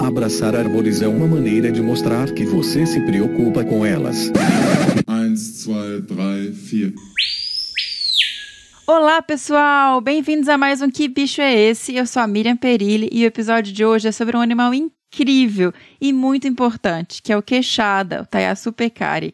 Abraçar árvores é uma maneira de mostrar que você se preocupa com elas. 1, 2, 3, 4. Olá, pessoal! Bem-vindos a mais um Que Bicho é Esse? Eu sou a Miriam Perilli e o episódio de hoje é sobre um animal incrível e muito importante, que é o queixada, o Taiaçu pecari.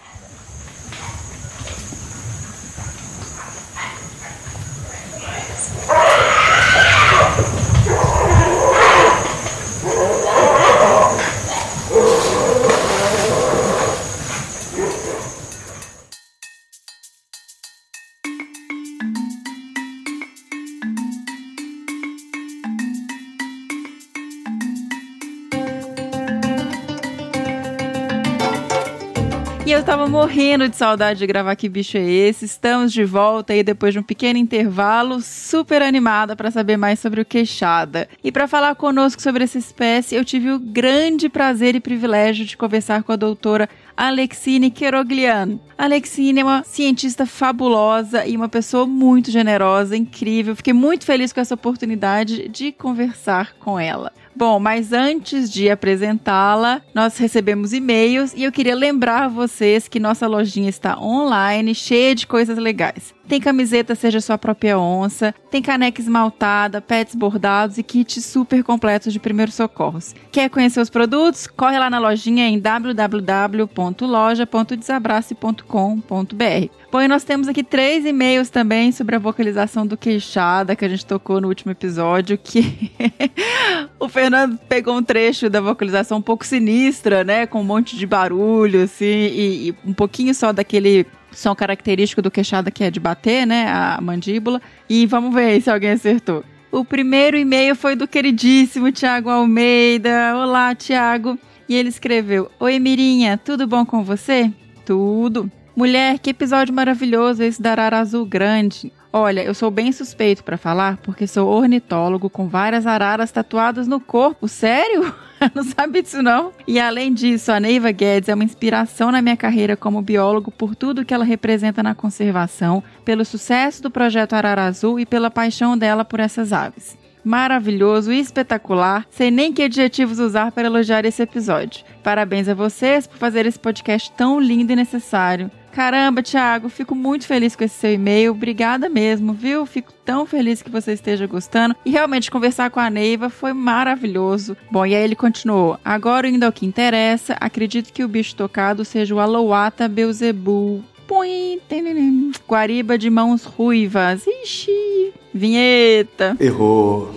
Tava morrendo de saudade de gravar Que Bicho é Esse? Estamos de volta aí depois de um pequeno intervalo, super animada para saber mais sobre o queixada. E para falar conosco sobre essa espécie, eu tive o grande prazer e privilégio de conversar com a doutora Alexine Keroglian. Alexine é uma cientista fabulosa e uma pessoa muito generosa, incrível. Fiquei muito feliz com essa oportunidade de conversar com ela. Bom, mas antes de apresentá-la, nós recebemos e-mails e eu queria lembrar vocês que nossa lojinha está online, cheia de coisas legais. Tem camiseta Seja Sua Própria Onça, tem caneca esmaltada, pets bordados e kits super completos de primeiros socorros. Quer conhecer os produtos? Corre lá na lojinha em www.loja.desabrace.com.br. Bom, e nós temos aqui três e-mails também sobre a vocalização do queixada que a gente tocou no último episódio, que o Fernando pegou um trecho da vocalização um pouco sinistra, né? Com um monte de barulho, assim, e, e um pouquinho só daquele som característico do queixada que é de bater, né? A mandíbula. E vamos ver se alguém acertou. O primeiro e-mail foi do queridíssimo Tiago Almeida. Olá, Tiago. E ele escreveu: Oi, Mirinha, tudo bom com você? Tudo. Mulher, que episódio maravilhoso esse da arara azul grande. Olha, eu sou bem suspeito para falar porque sou ornitólogo com várias araras tatuadas no corpo. Sério? não sabe disso não? E além disso, a Neiva Guedes é uma inspiração na minha carreira como biólogo por tudo que ela representa na conservação, pelo sucesso do projeto Arara Azul e pela paixão dela por essas aves maravilhoso e espetacular. Sei nem que adjetivos usar para elogiar esse episódio. Parabéns a vocês por fazer esse podcast tão lindo e necessário. Caramba, Thiago, fico muito feliz com esse seu e-mail. Obrigada mesmo, viu? Fico tão feliz que você esteja gostando. E realmente conversar com a Neiva foi maravilhoso. Bom, e aí ele continuou. Agora indo ao que interessa, acredito que o bicho tocado seja o Alouata Beuzebu. Põe, Guariba de mãos ruivas. Ixi, vinheta. Errou.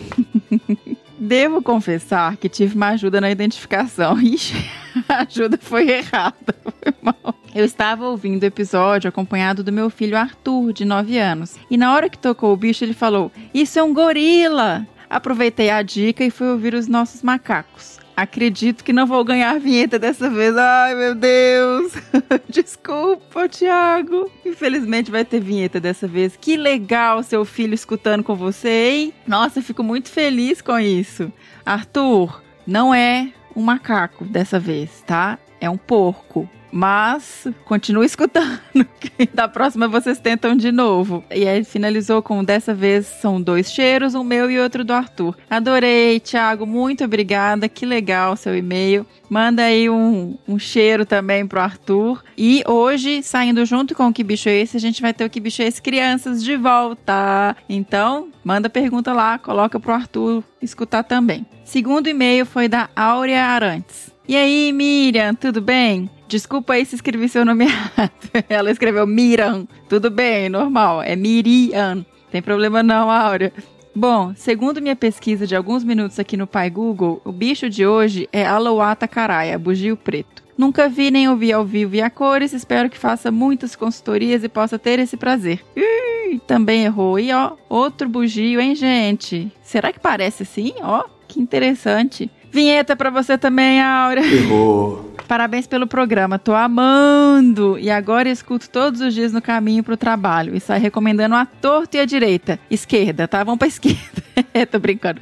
Devo confessar que tive uma ajuda na identificação. Ixi, a ajuda foi errada. Foi mal. Eu estava ouvindo o episódio acompanhado do meu filho Arthur, de 9 anos. E na hora que tocou o bicho, ele falou: Isso é um gorila! Aproveitei a dica e fui ouvir os nossos macacos. Acredito que não vou ganhar vinheta dessa vez. Ai, meu Deus. Desculpa, Thiago. Infelizmente vai ter vinheta dessa vez. Que legal seu filho escutando com você, hein? Nossa, fico muito feliz com isso. Arthur, não é um macaco dessa vez, tá? É um porco. Mas continue escutando. da próxima vocês tentam de novo. E aí finalizou com dessa vez são dois cheiros, um meu e outro do Arthur. Adorei, Thiago. Muito obrigada. Que legal seu e-mail. Manda aí um, um cheiro também pro Arthur. E hoje, saindo junto com o Que Bicho é Esse, a gente vai ter o Que Bicho é Esse Crianças de volta. Então, manda pergunta lá, coloca pro Arthur escutar também. Segundo e-mail foi da Áurea Arantes. E aí, Miriam, tudo bem? Desculpa aí se escrevi seu nome errado. Ela escreveu Miran. Tudo bem, normal. É Miriam. Tem problema não, Áurea. Bom, segundo minha pesquisa de alguns minutos aqui no Pai Google, o bicho de hoje é Alouata caraia, bugio preto. Nunca vi nem ouvi ao vivo e a cores, espero que faça muitas consultorias e possa ter esse prazer. Ih, também errou. E ó, outro bugio, hein, gente? Será que parece assim? Ó, que interessante. Vinheta para você também, Áurea. Errou. Parabéns pelo programa, tô amando! E agora escuto todos os dias no caminho pro trabalho e sai recomendando a torta e a direita. Esquerda, tá? Vamos pra esquerda. tô brincando.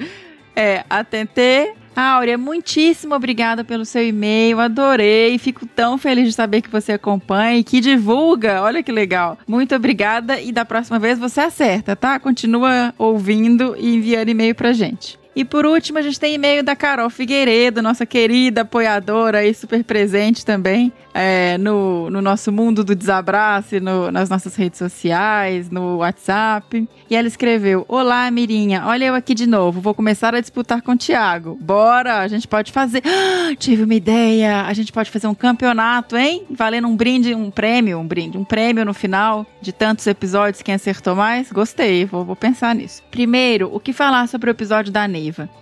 É, atentê. Áurea, muitíssimo obrigada pelo seu e-mail, adorei, fico tão feliz de saber que você acompanha e que divulga, olha que legal. Muito obrigada e da próxima vez você acerta, tá? Continua ouvindo e enviando e-mail pra gente. E por último, a gente tem e-mail da Carol Figueiredo, nossa querida apoiadora e super presente também é, no, no nosso mundo do desabraço, no, nas nossas redes sociais, no WhatsApp. E ela escreveu: Olá, Mirinha, olha eu aqui de novo, vou começar a disputar com o Thiago. Bora, a gente pode fazer. Ah, tive uma ideia, a gente pode fazer um campeonato, hein? Valendo um brinde, um prêmio, um brinde, um prêmio no final de tantos episódios, quem acertou mais? Gostei, vou, vou pensar nisso. Primeiro, o que falar sobre o episódio da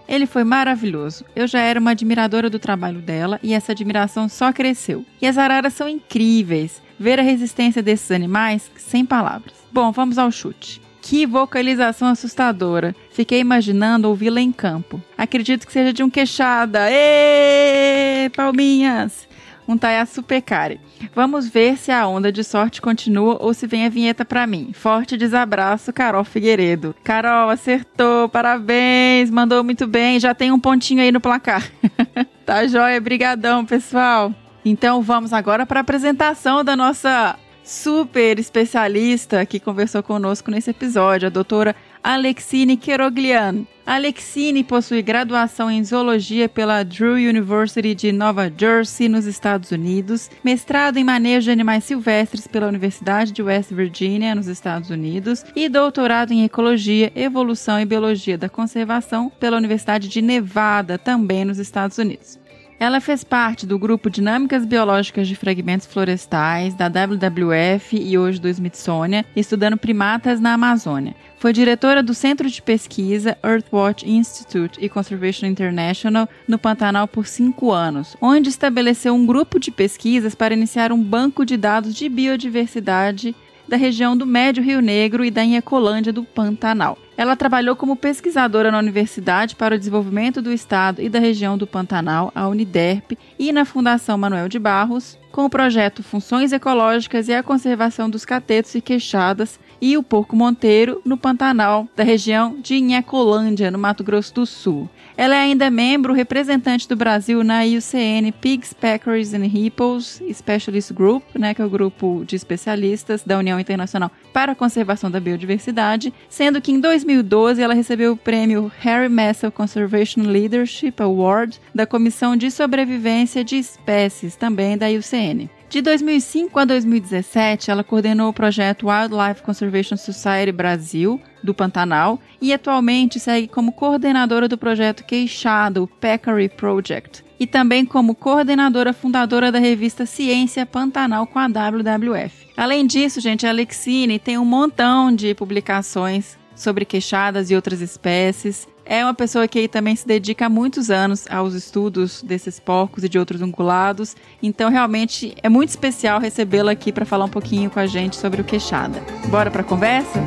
Ele foi maravilhoso. Eu já era uma admiradora do trabalho dela e essa admiração só cresceu. E as araras são incríveis. Ver a resistência desses animais, sem palavras. Bom, vamos ao chute. Que vocalização assustadora. Fiquei imaginando ouvi-la em campo. Acredito que seja de um queixada. Ê, palminhas! Um Tayasu Pecari. Vamos ver se a onda de sorte continua ou se vem a vinheta para mim. Forte desabraço, Carol Figueiredo. Carol, acertou, parabéns, mandou muito bem, já tem um pontinho aí no placar. tá joia, brigadão, pessoal. Então vamos agora para a apresentação da nossa super especialista que conversou conosco nesse episódio, a doutora Alexine Keroglian. Alexine possui graduação em zoologia pela Drew University de Nova Jersey, nos Estados Unidos, mestrado em manejo de animais silvestres pela Universidade de West Virginia, nos Estados Unidos, e doutorado em ecologia, evolução e biologia da conservação pela Universidade de Nevada, também nos Estados Unidos. Ela fez parte do grupo Dinâmicas Biológicas de Fragmentos Florestais, da WWF e hoje do Smithsonian, estudando primatas na Amazônia. Foi diretora do Centro de Pesquisa Earthwatch Institute e Conservation International no Pantanal por cinco anos, onde estabeleceu um grupo de pesquisas para iniciar um banco de dados de biodiversidade da região do Médio Rio Negro e da Inhacolândia do Pantanal. Ela trabalhou como pesquisadora na Universidade para o Desenvolvimento do Estado e da Região do Pantanal, a Uniderp, e na Fundação Manuel de Barros, com o projeto Funções Ecológicas e a Conservação dos Catetos e Queixadas e o Porco Monteiro, no Pantanal, da região de Inhacolândia, no Mato Grosso do Sul. Ela é ainda membro representante do Brasil na IUCN Pigs, Packers and Hippos Specialist Group, né, que é o grupo de especialistas da União Internacional para a Conservação da Biodiversidade, sendo que em 2012 ela recebeu o prêmio Harry Messel Conservation Leadership Award da Comissão de Sobrevivência de Espécies, também da IUCN. De 2005 a 2017, ela coordenou o projeto Wildlife Conservation Society Brasil, do Pantanal, e atualmente segue como coordenadora do projeto Queixado, Peccary Project, e também como coordenadora fundadora da revista Ciência Pantanal com a WWF. Além disso, gente, a Alexine tem um montão de publicações sobre queixadas e outras espécies. É uma pessoa que também se dedica há muitos anos aos estudos desses porcos e de outros ungulados. Então, realmente é muito especial recebê-la aqui para falar um pouquinho com a gente sobre o queixada. Bora para a conversa?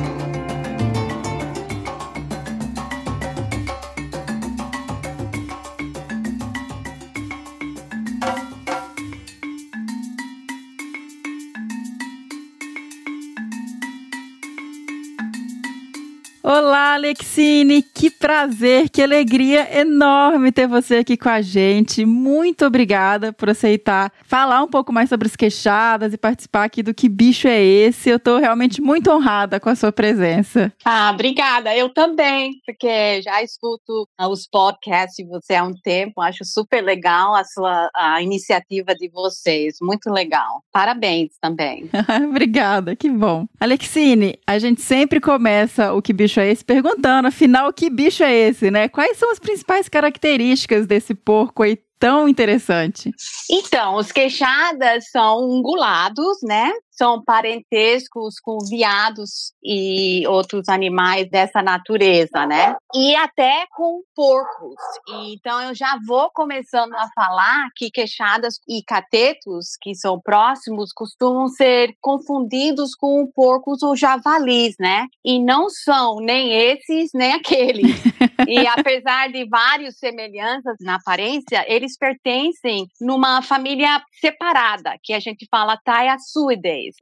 Alexine, que prazer, que alegria enorme ter você aqui com a gente. Muito obrigada por aceitar falar um pouco mais sobre as queixadas e participar aqui do Que Bicho é Esse. Eu estou realmente muito honrada com a sua presença. Ah, obrigada. Eu também, porque já escuto os podcasts de você há um tempo. Acho super legal a sua a iniciativa de vocês. Muito legal. Parabéns também. obrigada, que bom. Alexine, a gente sempre começa o Que Bicho bicho é esse? Perguntando, afinal, que bicho é esse, né? Quais são as principais características desse porco aí tão interessante? Então, os queixadas são ungulados, né? São parentescos com viados e outros animais dessa natureza, né? E até com porcos. Então eu já vou começando a falar que queixadas e catetos, que são próximos, costumam ser confundidos com porcos ou javalis, né? E não são nem esses nem aqueles. e apesar de várias semelhanças na aparência, eles pertencem numa família separada, que a gente fala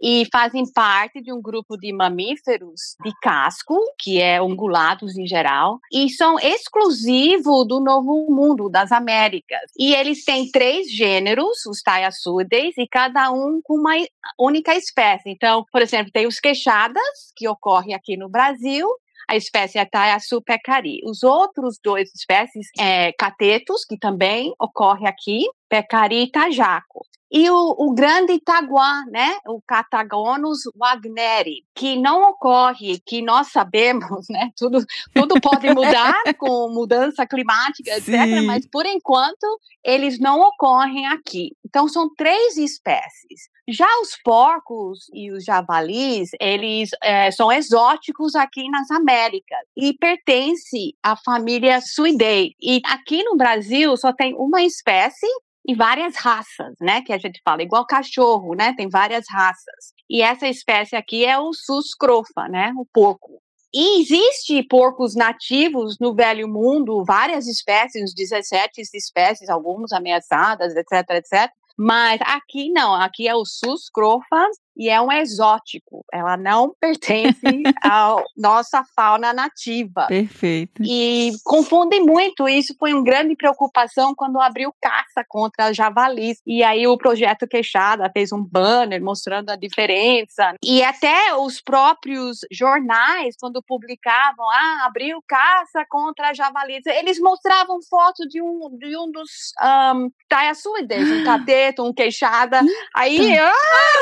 E fazem parte de um grupo de mamíferos de casco, que é ungulados em geral, e são exclusivos do Novo Mundo, das Américas. E eles têm três gêneros, os taiaçudes, e cada um com uma única espécie. Então, por exemplo, tem os queixadas, que ocorre aqui no Brasil, a espécie é Taiaçu pecari. Os outros dois espécies é catetos, que também ocorre aqui, pecari e tajaco. E o, o, grande itaguá, né, o Catagonus wagneri, que não ocorre, que nós sabemos, né, tudo, tudo pode mudar com mudança climática, etc., mas por enquanto eles não ocorrem aqui. Então são três espécies. Já os porcos e os javalis, eles é, são exóticos aqui nas Américas e pertencem à família Suidei. E aqui no Brasil só tem uma espécie e várias raças, né? Que a gente fala, igual cachorro, né? Tem várias raças. E essa espécie aqui é o suscrofa, né? O porco. E existe porcos nativos no Velho Mundo, várias espécies, 17 espécies, algumas ameaçadas, etc, etc. Mas aqui não, aqui é o suscrofa e é um exótico. Ela não pertence à nossa fauna nativa. Perfeito. E confundem muito. Isso foi uma grande preocupação quando abriu caça contra javalis. E aí o projeto Queixada fez um banner mostrando a diferença. E até os próprios jornais, quando publicavam, ah, abriu caça contra javalis, eles mostravam foto de um, de um dos um, taiaçuides, um cateto, um queixada. Aí, ah,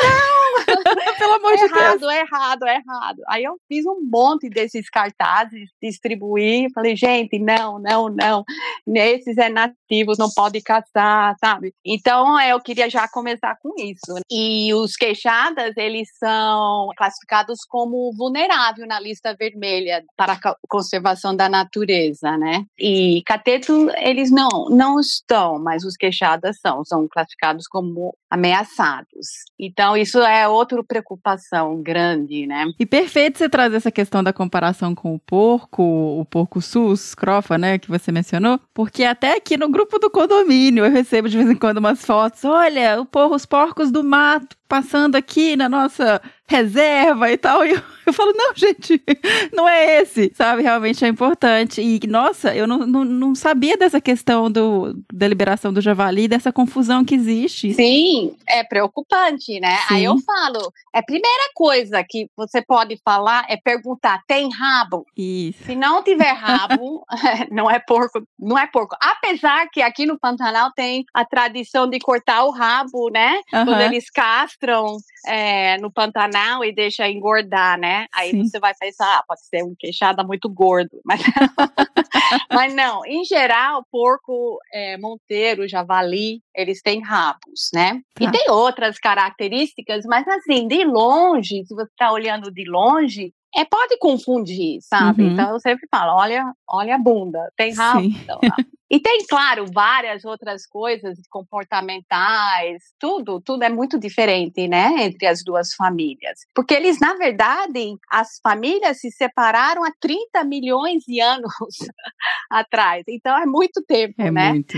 não! Pelo amor de errado, Deus. Errado, errado, Aí eu fiz um monte desses cartazes, distribuí, falei, gente, não, não, não. Nesses é nativos, não pode caçar, sabe? Então eu queria já começar com isso. E os queixadas, eles são classificados como vulnerável na lista vermelha para a conservação da natureza, né? E cateto, eles não, não estão, mas os queixadas são, são classificados como ameaçados. Então isso é outra preocupação grande, né? E perfeito você trazer essa questão da comparação com o porco, o porco sus, crofa, né, que você mencionou, porque até aqui no grupo do condomínio eu recebo de vez em quando umas fotos, olha, o porco, os porcos do mato passando aqui na nossa reserva e tal. E eu, eu, falo, não, gente, não é esse, sabe? Realmente é importante. E, nossa, eu não, não, não sabia dessa questão do, da liberação do javali, dessa confusão que existe. Sim, é preocupante, né? Sim. Aí eu falo, é a primeira coisa que você pode falar é perguntar, tem rabo? Isso. Se não tiver rabo, não é porco, não é porco. Apesar que aqui no Pantanal tem a tradição de cortar o rabo, né? Uhum. Quando eles castram é, no Pantanal e deixa engordar, né? Aí Sim. você vai pensar, ah, pode ser um queixada muito gordo, mas não. mas não, em geral, porco, é, monteiro, javali, eles têm rabos, né? Tá. E tem outras características, mas assim, de longe, se você está olhando de longe, é, pode confundir, sabe? Uhum. Então eu sempre falo, olha, olha a bunda, tem rabo. Então, e tem, claro, várias outras coisas comportamentais, tudo, tudo é muito diferente, né, entre as duas famílias. Porque eles, na verdade, as famílias se separaram há 30 milhões de anos atrás. Então é muito tempo, é né? Muito.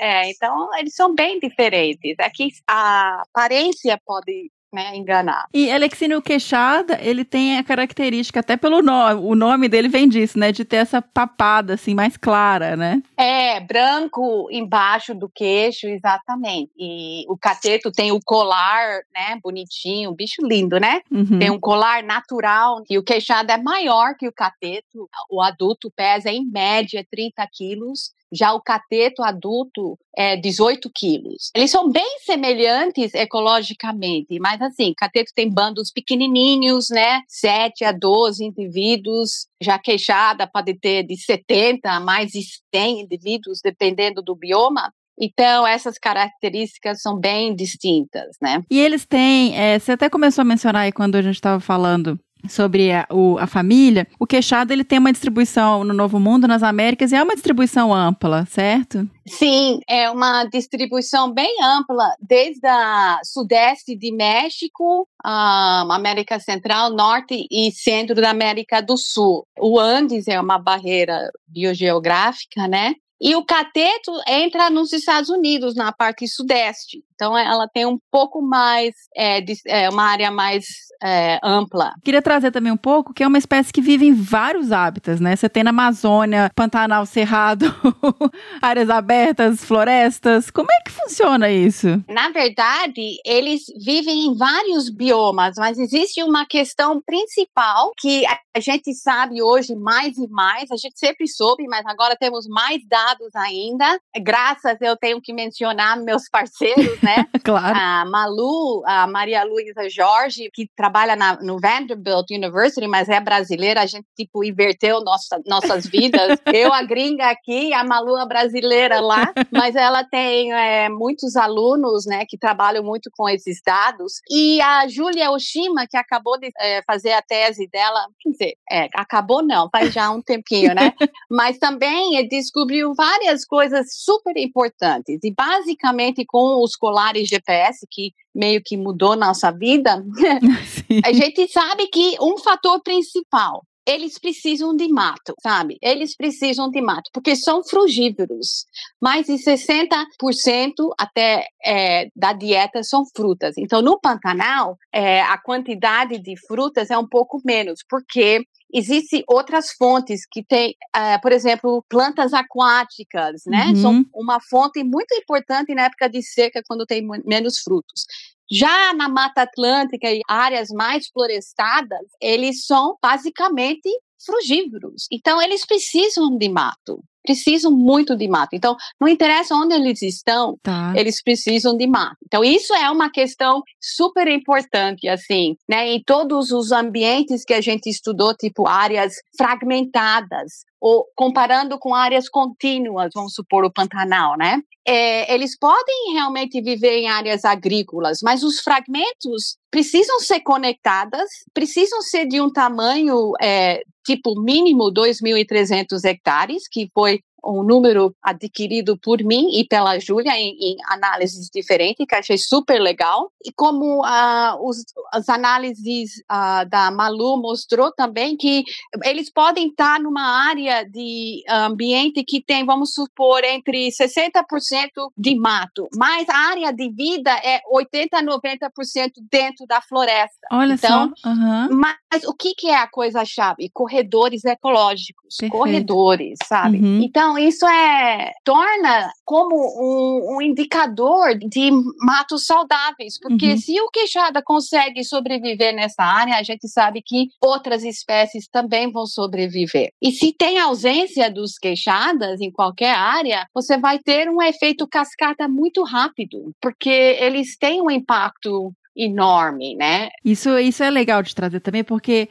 É, então eles são bem diferentes. Aqui a aparência pode né, enganar. E Alexínio Queixada, ele tem a característica, até pelo nome, o nome dele vem disso, né, de ter essa papada, assim, mais clara, né? É, branco embaixo do queixo, exatamente. E o cateto tem o colar, né, bonitinho, bicho lindo, né? Uhum. Tem um colar natural, e o queixado é maior que o cateto, o adulto pesa em média 30 quilos, já o cateto adulto é 18 quilos. Eles são bem semelhantes ecologicamente, mas assim, cateto tem bandos pequenininhos, né? 7 a 12 indivíduos. Já queixada pode ter de 70 a mais de 100 indivíduos, dependendo do bioma. Então, essas características são bem distintas, né? E eles têm, é, você até começou a mencionar aí quando a gente estava falando sobre a, o, a família, o queixado ele tem uma distribuição no Novo Mundo, nas Américas, e é uma distribuição ampla, certo? Sim, é uma distribuição bem ampla, desde a sudeste de México, a América Central, Norte e Centro da América do Sul. O Andes é uma barreira biogeográfica, né? E o cateto entra nos Estados Unidos, na parte sudeste. Então ela tem um pouco mais, é, de, é, uma área mais é, ampla. Queria trazer também um pouco que é uma espécie que vive em vários hábitats, né? Você tem na Amazônia, Pantanal Cerrado, áreas abertas, florestas. Como é que funciona isso? Na verdade, eles vivem em vários biomas, mas existe uma questão principal que a gente sabe hoje mais e mais. A gente sempre soube, mas agora temos mais dados ainda. Graças, eu tenho que mencionar meus parceiros, né? claro. A Malu, a Maria Luísa Jorge, que trabalha na, no Vanderbilt University, mas é brasileira. A gente, tipo, inverteu nossa, nossas vidas. eu, a gringa aqui, a Malu, a brasileira lá. Mas ela tem é, muitos alunos, né, que trabalham muito com esses dados. E a Júlia Oshima, que acabou de é, fazer a tese dela, quer dizer, é, acabou não, faz já um tempinho, né? mas também descobriu várias coisas super importantes. E basicamente com os colares GPS, que meio que mudou nossa vida, a gente sabe que um fator principal eles precisam de mato, sabe? Eles precisam de mato, porque são frugívoros. Mais de 60% até é, da dieta são frutas. Então, no Pantanal, é, a quantidade de frutas é um pouco menos, porque existem outras fontes que tem, uh, por exemplo, plantas aquáticas, né? Uhum. São uma fonte muito importante na época de seca, quando tem menos frutos. Já na Mata Atlântica e áreas mais florestadas, eles são basicamente frugívoros. Então, eles precisam de mato precisam muito de mato. Então, não interessa onde eles estão, tá. eles precisam de mato. Então, isso é uma questão super importante, assim, né? Em todos os ambientes que a gente estudou, tipo áreas fragmentadas, ou comparando com áreas contínuas, vamos supor o Pantanal, né? É, eles podem realmente viver em áreas agrícolas, mas os fragmentos precisam ser conectadas, precisam ser de um tamanho é, tipo mínimo 2.300 hectares, que foi um número adquirido por mim e pela Júlia em, em, análises diferentes, que achei super legal. E como uh, os, as análises uh, da Malu mostrou também que eles podem estar numa área de ambiente que tem, vamos supor, entre 60% de mato, mas a área de vida é 80% a 90% dentro da floresta. Olha então, só. Uhum. Mas o que, que é a coisa-chave? Corredores ecológicos. Perfeito. Corredores, sabe? Uhum. Então, então, isso é torna como um, um indicador de matos saudáveis, porque uhum. se o queixada consegue sobreviver nessa área, a gente sabe que outras espécies também vão sobreviver. E se tem ausência dos queixadas em qualquer área, você vai ter um efeito cascata muito rápido, porque eles têm um impacto enorme, né? Isso, isso é legal de trazer também, porque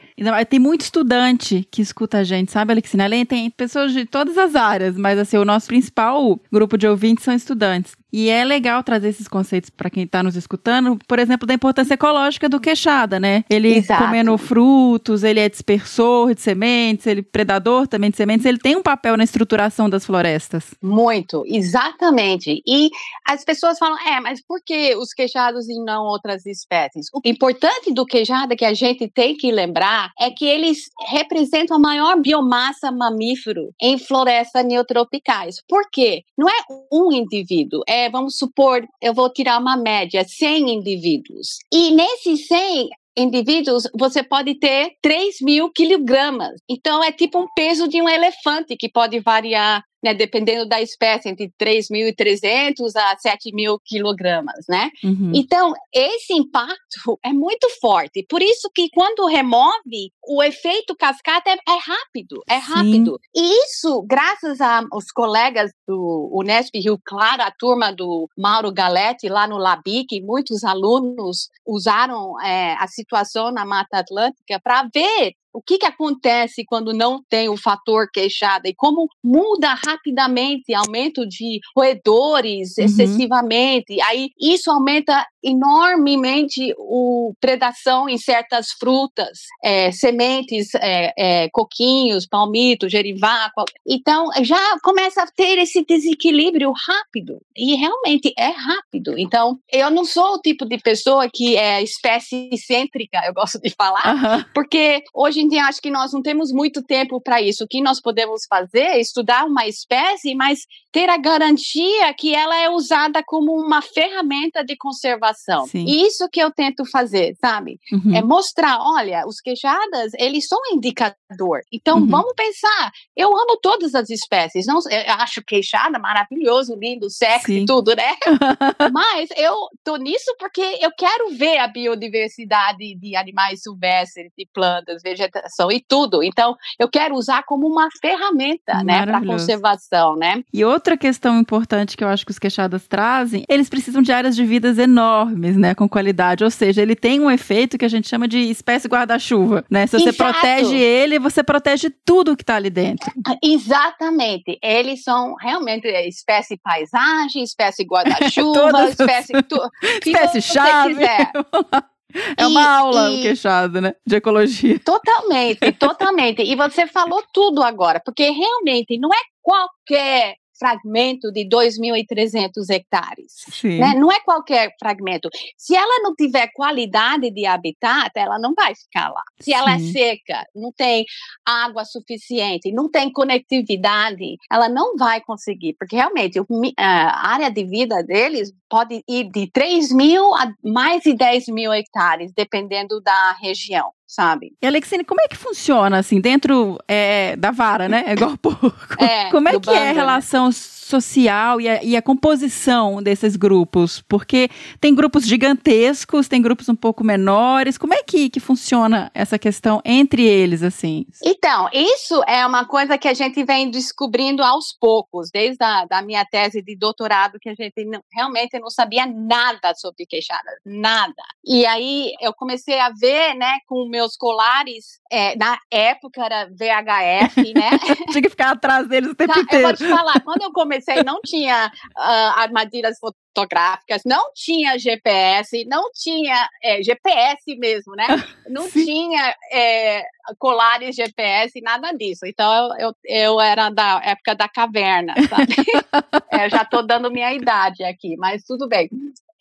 tem muito estudante que escuta a gente, sabe, Alexina? Além tem pessoas de todas as áreas, mas assim, o nosso principal grupo de ouvintes são estudantes. E é legal trazer esses conceitos para quem está nos escutando, por exemplo, da importância ecológica do queixada, né? Ele Exato. comendo frutos, ele é dispersor de sementes, ele é predador também de sementes, ele tem um papel na estruturação das florestas. Muito, exatamente. E as pessoas falam, é, mas por que os queixados e não outras espécies? O importante do queixada que a gente tem que lembrar é que eles representam a maior biomassa mamífero em florestas neotropicais. Por quê? Não é um indivíduo, é vamos supor, eu vou tirar uma média, 100 indivíduos. E nesses 100, indivíduos, você pode ter 3 mil quilogramas. Então, é tipo um peso de um elefante, que pode variar né, dependendo da espécie, entre 3.300 a 7.000 quilogramas, né? Uhum. Então, esse impacto é muito forte. Por isso que quando remove, o efeito cascata é, é rápido, é Sim. rápido. E isso, graças aos colegas do Unesp Rio Claro, a turma do Mauro Galetti lá no Labic, muitos alunos usaram é, a situação na Mata Atlântica para ver o que, que acontece quando não tem o fator queixada e como muda rapidamente, aumento de roedores uhum. excessivamente, aí isso aumenta enormemente o predação em certas frutas, é, sementes, é, é, coquinhos, palmito, gerivá. Então, já começa a ter esse desequilíbrio rápido. E realmente é rápido. Então, eu não sou o tipo de pessoa que é espécie cêntrica, eu gosto de falar, porque hoje em dia acho que nós não temos muito tempo para isso. O que nós podemos fazer é estudar uma espécie, mas ter a garantia que ela é usada como uma ferramenta de conservação. Sim. E isso que eu tento fazer, sabe? Uhum. É mostrar, olha, os queijadas, eles são um indicador. Então, uhum. vamos pensar. Eu amo todas as espécies. Não, eu acho queixada maravilhoso, lindo, sexy, Sim. tudo, né? Mas eu tô nisso porque eu quero ver a biodiversidade de animais silvestres, de plantas, vegetação e tudo. Então, eu quero usar como uma ferramenta, né, para conservação, né? E outra questão importante que eu acho que os queixadas trazem, eles precisam de áreas de vidas enormes, né, com qualidade. Ou seja, ele tem um efeito que a gente chama de espécie guarda-chuva, né? Se você Exato. protege ele, você protege tudo que está ali dentro. Exatamente. Eles são realmente espécie paisagem, espécie guarda-chuva, espécie tu, espécie chave. É uma e, aula e... o queixado, né? De ecologia. Totalmente, totalmente. E você falou tudo agora, porque realmente não é qualquer fragmento de 2.300 hectares. Né? Não é qualquer fragmento. Se ela não tiver qualidade de habitat, ela não vai ficar lá. Se Sim. ela é seca, não tem água suficiente, não tem conectividade, ela não vai conseguir, porque realmente a área de vida deles pode ir de 3 mil a mais de 10 mil hectares, dependendo da região sabe? E Alexine, como é que funciona assim dentro é, da vara, né? É igual porco. É, como é que bando, é a né? relação né? Social e a, e a, composição desses grupos? Porque tem grupos gigantescos, tem grupos um pouco menores. Como é que, que funciona essa questão entre eles, assim? Então, isso é uma coisa que a gente vem descobrindo aos poucos, desde a da minha tese de doutorado, que a gente não, realmente não sabia nada sobre queixadas, nada. E aí eu comecei a ver, né, com meus colares, é, na época era VHF, né? Tinha que ficar atrás deles o tempo tá, inteiro. Eu vou te falar, quando eu comecei não tinha uh, armadilhas fotográficas, não tinha GPS, não tinha é, GPS mesmo, né? Não Sim. tinha é, colares GPS, nada disso. Então eu, eu, eu, era da época da caverna, sabe? é, já estou dando minha idade aqui, mas tudo bem.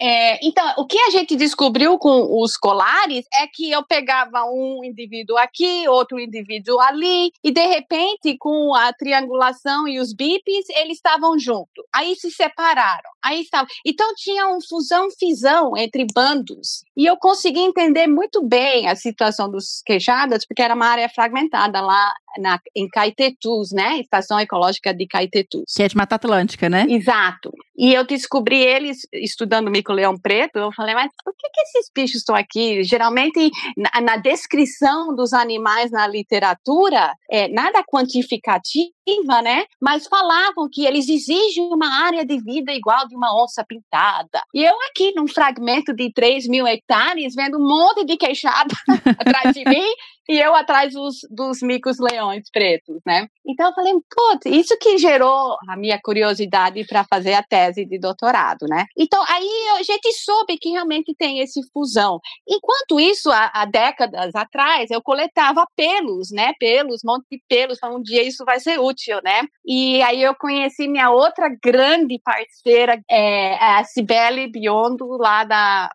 É, então, o que a gente descobriu com os colares é que eu pegava um indivíduo aqui, outro indivíduo ali, e de repente, com a triangulação e os bips, eles estavam juntos. Aí se separaram. Aí estavam. Então tinha um fusão-fisão entre bandos. E eu consegui entender muito bem a situação dos queixadas, porque era uma área fragmentada lá na, em Caetetus, né? Estação Ecológica de Caetetus. Que é de Mata Atlântica, né? Exato. E eu descobri eles estudando mico-leão preto. Eu falei, mas por que, que esses bichos estão aqui? Geralmente, na, na, descrição dos animais na literatura, é nada quantificativa, né? Mas falavam que eles exigem uma área de vida igual de uma onça pintada. E eu aqui, num fragmento de 3 mil hectares, vendo um monte de queixada atrás de mim, e eu atrás dos, dos micos leões pretos, né? Então eu falei, putz, isso que gerou a minha curiosidade para fazer a tese de doutorado, né? Então aí a gente soube que realmente tem esse fusão. Enquanto isso, há, há décadas atrás, eu coletava pelos, né? Pelos, monte de pelos, para um dia isso vai ser útil, né? E aí eu conheci minha outra grande parceira, é, a Cibele Biondo, lá da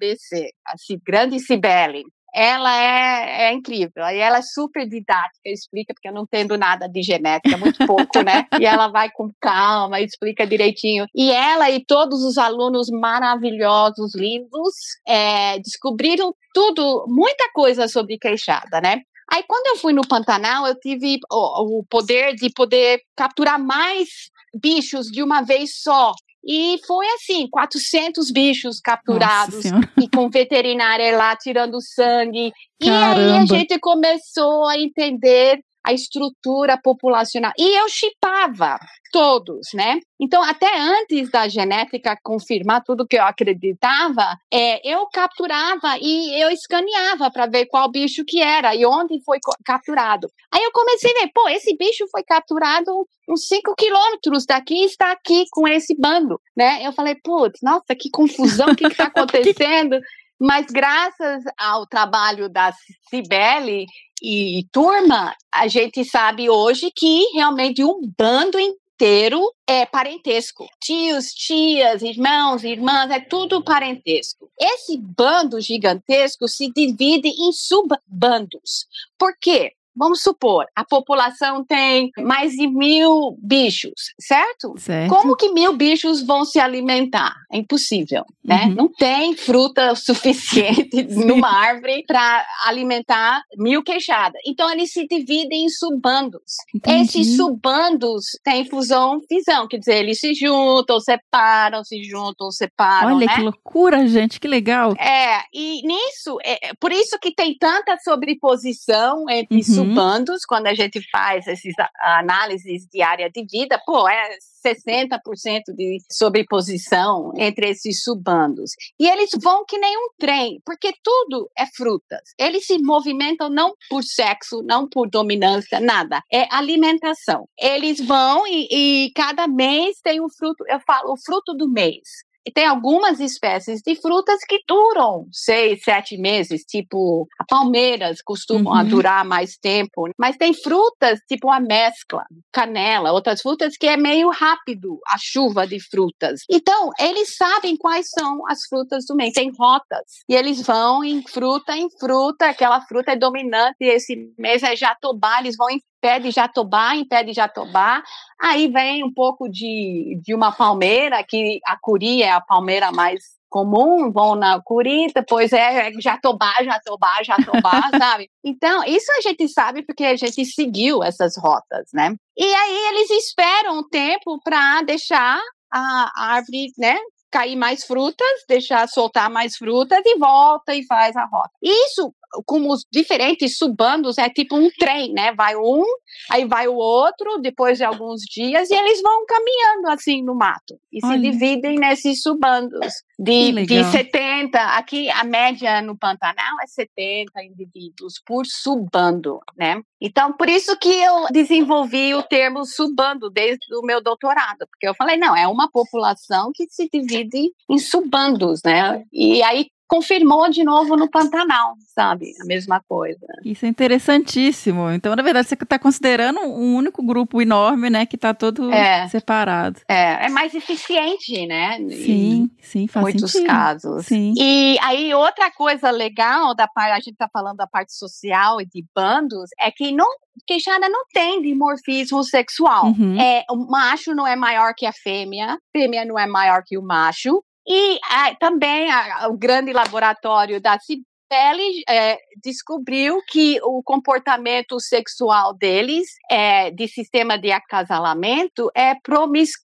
UFABC, a grande Cibele ela é, é incrível. E ela é super didática, explica, porque eu não entendo nada de genética, muito pouco, né? E ela vai com calma, explica direitinho. E ela e todos os alunos maravilhosos, lindos, é, descobriram tudo, muita coisa sobre queixada, né? Aí, quando eu fui no Pantanal, eu tive o, o poder de poder capturar mais bichos de uma vez só. E foi assim, 400 bichos capturados e com veterinária lá tirando sangue. Caramba. E aí a gente começou a entender a estrutura populacional. E eu chipava todos, né? Então, até antes da genética confirmar tudo que eu acreditava, é, eu capturava e eu escaneava para ver qual bicho que era e onde foi capturado. Aí eu comecei a ver, pô, esse bicho foi capturado uns 5 quilômetros daqui está aqui com esse bando, né? Eu falei, putz, nossa, que confusão, o que está acontecendo? Mas graças ao trabalho da Cibele e turma, a gente sabe hoje que realmente um bando inteiro é parentesco. Tios, tias, irmãos, irmãs, é tudo parentesco. Esse bando gigantesco se divide em subbandos. Por quê? Vamos supor, a população tem mais de mil bichos, certo? certo. Como que mil bichos vão se alimentar? É impossível, né? Uhum. Não tem fruta suficiente numa árvore para alimentar mil queixadas. Então, eles se dividem em subbandos. Entendi. Esses subbandos têm fusão fisão, quer dizer, eles se juntam, separam, se juntam, separam, Olha né? que loucura, gente, que legal. É, e nisso, é, por isso que tem tanta sobreposição entre Uhum. Subbandos, quando a gente faz essas análises de área de vida, pô, é 60% de sobreposição entre esses subbandos. E eles vão que nem um trem, porque tudo é frutas. Eles se movimentam não por sexo, não por dominância, nada. É alimentação. Eles vão e, e cada mês tem um fruto, eu falo, o fruto do mês. E tem algumas espécies de frutas que duram seis, sete meses, tipo palmeiras costumam Uhum. durar mais tempo, mas tem frutas tipo a mescla, canela, outras frutas que é meio rápido a chuva de frutas. Então, eles sabem quais são as frutas do mês, tem rotas, e eles vão em fruta em fruta, aquela fruta é dominante, esse mês é jatobá, eles vão em pé de jatobá em pé de jatobá, Aí vem um pouco de, de uma palmeira, que a curi é a palmeira mais comum, vão na curi, depois é jatobá, jatobá, jatobá, sabe? Então, isso a gente sabe porque a gente seguiu essas rotas, né? E aí eles esperam um tempo para deixar a árvore, né? Cair mais frutas, deixar soltar mais frutas e volta e faz a rota. Isso, como os diferentes subbandos, é tipo um trem, né? Vai um, aí vai o outro, depois de alguns dias, e eles vão caminhando assim no mato. E Olha. se dividem nesses subbandos. Que De, de 70, aqui a média no Pantanal é 70 indivíduos por subbando, né? Então, por isso que eu desenvolvi o termo subbando desde o meu doutorado, porque eu falei, não, é uma população que se divide em subbandos, né? E aí confirmou de novo no Pantanal, sabe? A mesma coisa. Isso é interessantíssimo. Então, na verdade, você está considerando um único grupo enorme, né, que está todo É. separado. É, é mais eficiente, né? Sim, sim, Em faz muitos sentido. casos. Sim. E aí, outra coisa legal da parte, a gente está falando da parte social e de bandos, é que não, queixada não tem dimorfismo sexual. Uhum. É, o macho não é maior que a fêmea, fêmea não é maior que o macho. E ah, também a- o grande laboratório da Cibele é, descobriu que o comportamento sexual deles, é, de sistema de acasalamento, é promiscuidade.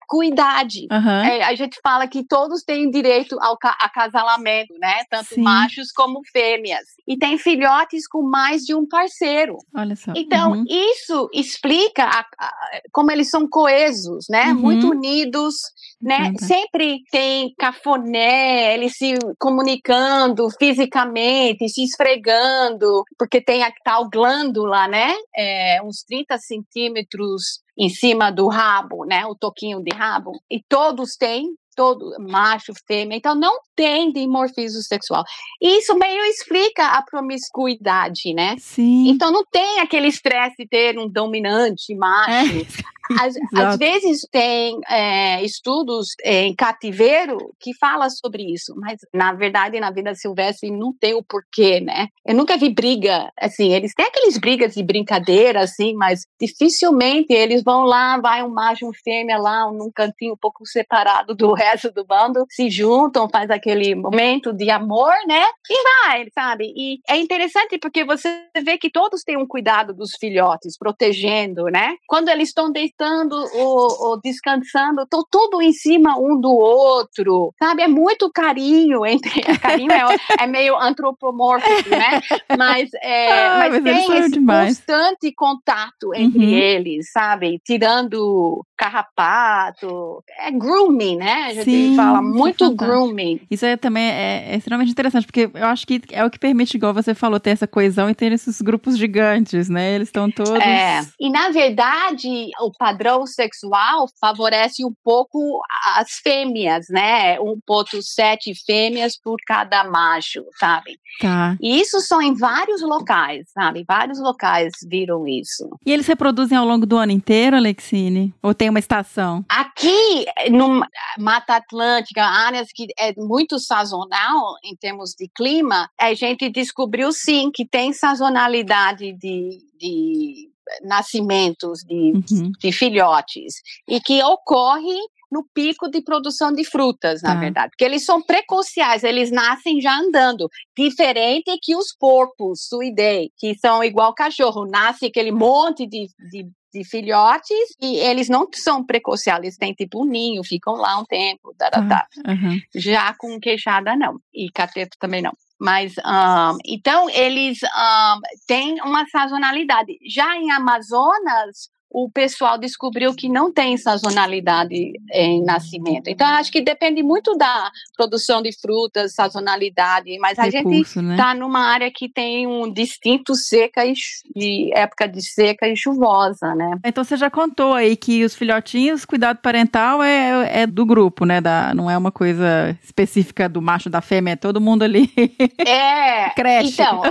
Aham. É, a gente fala que todos têm direito ao ca- acasalamento, né? Tanto Sim. machos como fêmeas. E tem filhotes com mais de um parceiro. Olha só. Então, Uhum. isso explica a- a- como eles são coesos, né? Uhum. Muito unidos, né? Entendi. Sempre tem cafoné, eles se comunicando fisicamente, se esfregando, porque tem a tal glândula, né? É, uns 30 centímetros em cima do rabo, né? O toquinho de rabo. E todos têm, todo macho, fêmea. Então, não tem dimorfismo sexual. Isso meio explica a promiscuidade, né? Sim. Então não tem aquele estresse de ter um dominante macho. É. Às, às vezes tem é, estudos em cativeiro que fala sobre isso, mas na verdade na vida silvestre não tem o porquê, né? Eu nunca vi briga, assim, eles têm aqueles brigas de brincadeira, assim, mas dificilmente eles vão lá, vai um macho um fêmea lá, num cantinho um pouco separado do resto do bando, se juntam, faz aquele momento de amor, né? E vai, sabe? E é interessante porque você vê que todos têm um cuidado dos filhotes, protegendo, né? Quando eles estão deitados deitando ou, ou descansando, estão tudo em cima um do outro, sabe? É muito carinho entre. Carinho é, é meio antropomórfico, né? Mas, é, Ah, mas, mas tem esse demais. constante contato entre Uhum. eles, sabe? Tirando carrapato. É grooming, né? A gente Sim, fala é muito fantástico. grooming. Isso aí também é, é extremamente interessante, porque eu acho que é o que permite, igual você falou, ter essa coesão e ter esses grupos gigantes, né? Eles estão todos. É, e na verdade, o padrão sexual favorece um pouco as fêmeas, né? 1,7 fêmeas por cada macho, sabe? Tá. E isso são em vários locais, sabe? Vários locais viram isso. E eles reproduzem ao longo do ano inteiro, Alexine? Ou tem uma estação? Aqui, no Mata Atlântica, áreas que é muito sazonal em termos de clima, a gente descobriu sim que tem sazonalidade de, de nascimentos de, Uhum. de filhotes e que ocorre no pico de produção de frutas, na Tá. verdade, porque eles são precociais, eles nascem já andando, diferente que os porcos suidei, que são igual cachorro, nasce aquele monte de, de, de filhotes e eles não são precociais, eles têm tipo um ninho, ficam lá um tempo, tá, tá, tá. Aham. já com queixada não, e cateto também não. Mas, ahn, então, eles ahn, têm uma sazonalidade. Já em Amazonas, o pessoal descobriu que não tem sazonalidade em nascimento. Então, acho que depende muito da produção de frutas, sazonalidade, mas a gente Recurso, né? está numa área que tem um distinto seca e, e época de seca e chuvosa, né? Então você já contou aí que os filhotinhos, cuidado parental é, é do grupo, né? Da, não é uma coisa específica do macho da fêmea, é todo mundo ali. É, Creche. Então,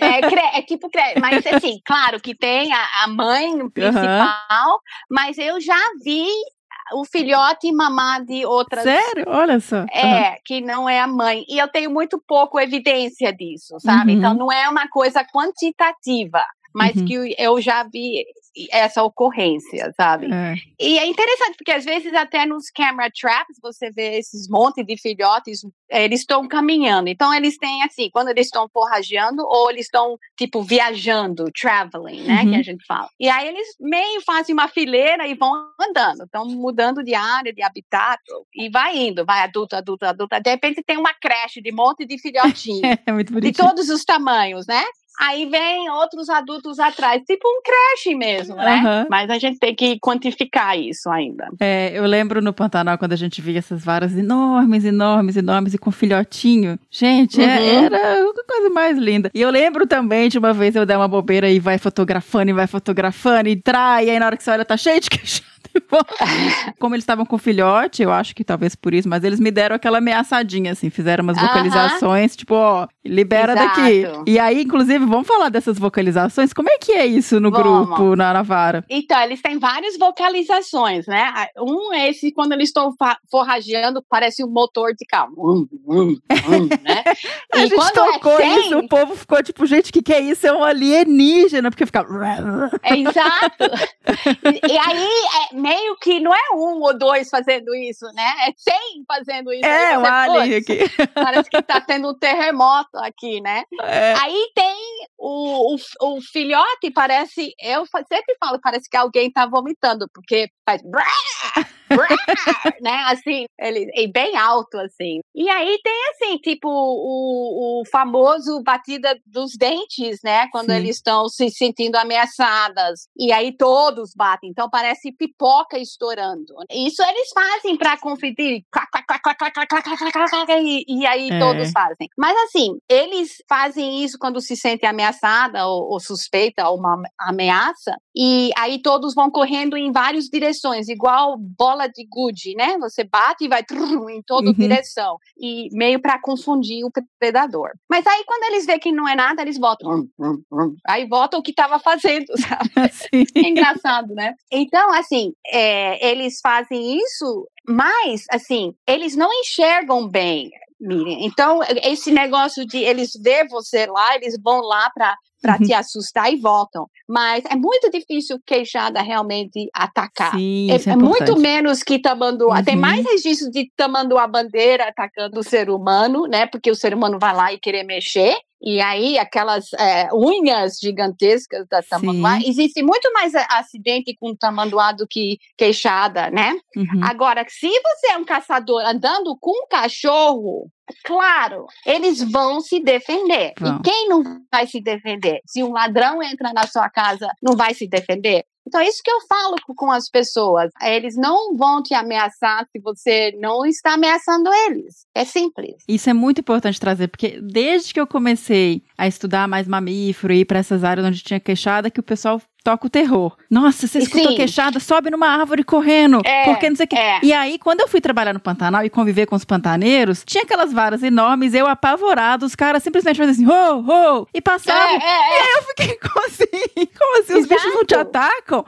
é, cre- é tipo creche, mas assim, claro que tem a, a mãe principal, mas eu já vi o filhote mamar de outras. Sério? Olha só. É, que não é a mãe. E eu tenho muito pouco evidência disso, sabe? Uhum. Então não é uma coisa quantitativa, mas Uhum. que eu já vi essa ocorrência, sabe? É. E é interessante, porque às vezes até nos camera traps você vê esses monte de filhotes, eh, eles estão caminhando. Então eles têm assim, quando eles estão forrageando ou eles estão tipo viajando, traveling, né, Uhum. que a gente fala. E aí eles meio fazem uma fileira e vão andando, estão mudando de área, de habitat e vai indo, vai adulto, adulto, adulto. De repente tem uma creche de monte de filhotinhos É muito de bonitinho. todos os tamanhos, né? Aí vem outros adultos atrás, tipo um creche mesmo, né? Aham. Mas a gente tem que quantificar isso ainda. É, eu lembro no Pantanal quando a gente via essas varas enormes, enormes, enormes e com filhotinho. Gente, é- Uhum. era a coisa mais linda. E eu lembro também de uma vez eu dar uma bobeira e vai fotografando e vai fotografando e trai, e aí na hora que você olha tá cheio de queixada. e. Como eles estavam com filhote, eu acho que talvez por isso, mas eles me deram aquela ameaçadinha, assim, fizeram umas vocalizações, tipo, ó, libera Exato. daqui. E aí, inclusive, vamos falar dessas vocalizações? Como é que é isso no Vamos. grupo, na, na vara? Então, eles têm várias vocalizações, né? Um é esse, quando eles estão forrageando, parece um motor de carro. Hum, hum, hum, né? A gente quando tocou é sem, isso, o povo ficou tipo, gente, o que, que é isso? É um alienígena, porque fica. É exato. E, e aí, é meio que não é um ou dois fazendo isso, né? É cem fazendo isso. É, um alien "Putz, aqui. Parece que tá tendo um terremoto aqui, né? É. Aí tem o, o, o filhote, parece. Eu sempre falo, parece que alguém tá vomitando, porque faz. né? Assim, ele, e bem alto, assim. E aí tem, assim, tipo, o, o famoso batida dos dentes, né? Quando Sim. eles estão se sentindo ameaçadas. E aí todos batem. Então parece pipoca estourando. Isso eles fazem pra confundir. E, e aí é. todos fazem. Mas, assim, eles fazem isso quando se sentem ameaçada ou, ou suspeita ou uma ameaça. E aí todos vão correndo em várias direções, igual bola de gude, né? Você bate e vai em toda Uhum. direção. E meio para confundir o predador. Mas aí quando eles veem que não é nada, eles voltam. Aí voltam o que estava fazendo, sabe? Assim. É engraçado, né? Então, assim, é, eles fazem isso, mas, assim, eles não enxergam bem, Miriam. Então, esse negócio de eles ver você lá, eles vão lá para para Uhum. te assustar e voltam. Mas é muito difícil queixada realmente atacar. Sim, É, é, é muito menos que tamanduá. Tem Uhum. mais registros de tamanduá bandeira atacando o ser humano, né? Porque o ser humano vai lá e querer mexer. E aí, aquelas é, unhas gigantescas da tamanduá. Sim. Existe muito mais a- acidente com tamanduá do que queixada, né? Uhum. Agora, se você é um caçador andando com um cachorro, claro, eles vão se defender. E quem não vai se defender? Se um ladrão entra na sua casa, não vai se defender? Então, é isso que eu falo co- com as pessoas. Eles não vão te ameaçar se você não está ameaçando eles. É simples. Isso é muito importante trazer, porque desde que eu comecei a estudar mais mamífero e ir para essas áreas onde tinha queixada, que o pessoal toca o terror. Nossa, você escutou Sim. queixada, sobe numa árvore correndo. É, porque não sei o quê. é. E aí, quando eu fui trabalhar no Pantanal e conviver com os pantaneiros, tinha aquelas varas enormes, eu apavorado, os caras simplesmente faziam assim, ho, ho, e passavam. É, é, é. Eu fiquei como assim? Como assim? Os bichos não te Exato. atacam?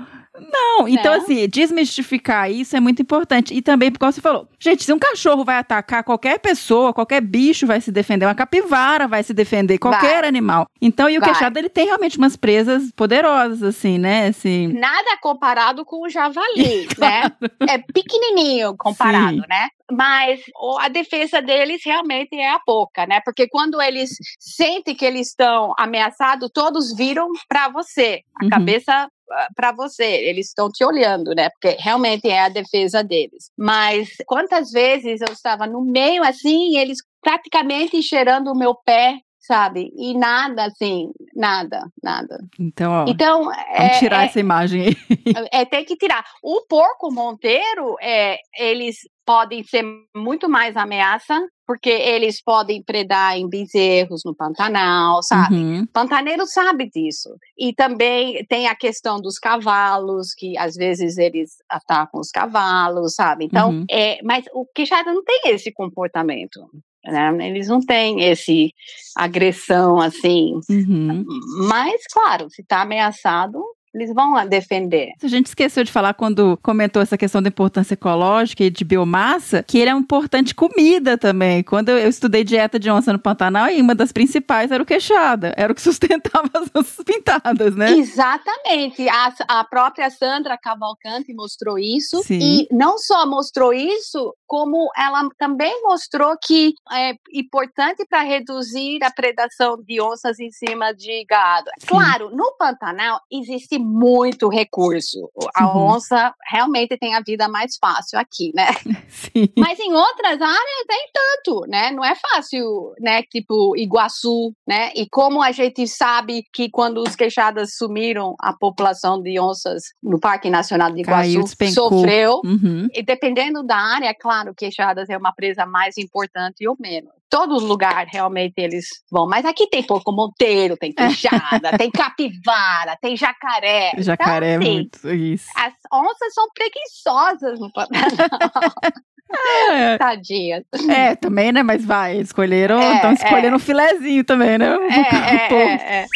Não, então Não. assim, desmistificar isso é muito importante. E também, porque você falou, gente, se um cachorro vai atacar qualquer pessoa, qualquer bicho vai se defender, uma capivara vai se defender, qualquer Vai. animal. Então, e o Vai. queixado, ele tem realmente umas presas poderosas, assim, né? Assim, Nada comparado com o javali, né? É pequenininho comparado, Sim. né? Mas a defesa deles realmente é a boca, né? Porque quando eles sentem que eles estão ameaçados, todos viram para você, a Uhum. cabeça para você. Eles estão te olhando, né? Porque realmente é a defesa deles. Mas quantas vezes eu estava no meio assim, eles praticamente cheirando o meu pé, sabe? E nada assim, nada, nada. então, ó, Então, vamos é, tirar é- essa imagem aí. é, tem que tirar. O porco monteiro, é, eles podem ser muito mais ameaça, porque eles podem predar em bezerros no Pantanal, sabe? Uhum. Pantaneiro sabe disso. E também tem a questão dos cavalos, que às vezes eles atacam os cavalos, sabe? Então, Uhum. é, mas o queixada não tem esse comportamento. Né? Eles não têm esse agressão assim. Uhum. Mas, claro, se está ameaçado, eles vão defender. A gente esqueceu de falar quando comentou essa questão da importância ecológica e de biomassa, que ele é uma importante comida também. Quando eu, eu estudei dieta de onça no Pantanal, e uma das principais era o queixada, era o que sustentava as onças pintadas, né? Exatamente. A, a própria Sandra Cavalcante mostrou isso. Sim. E não só mostrou isso, como ela também mostrou que é importante para reduzir a predação de onças em cima de gado. Claro, no Pantanal existe muito recurso. A Uhum. onça realmente tem a vida mais fácil aqui, né? Sim. Mas em outras áreas nem tanto, né? Não é fácil, né? Tipo Iguaçu, né? E como a gente sabe que quando os queixadas sumiram, a população de onças no Parque Nacional de Caiu, Iguaçu despencou. sofreu. Uhum. E dependendo da área, claro, queixadas é uma presa mais importante ou menos. Todos os lugares realmente eles vão. Mas aqui tem porco monteiro, tem queixada, tem capivara, tem jacaré. Jacaré é então, assim, muito isso. As onças são preguiçosas no Pantanal. É, Tadinhas. é, também, né? Mas vai, escolheram, É, estão escolhendo é. um filezinho também, né? É, é, é, é.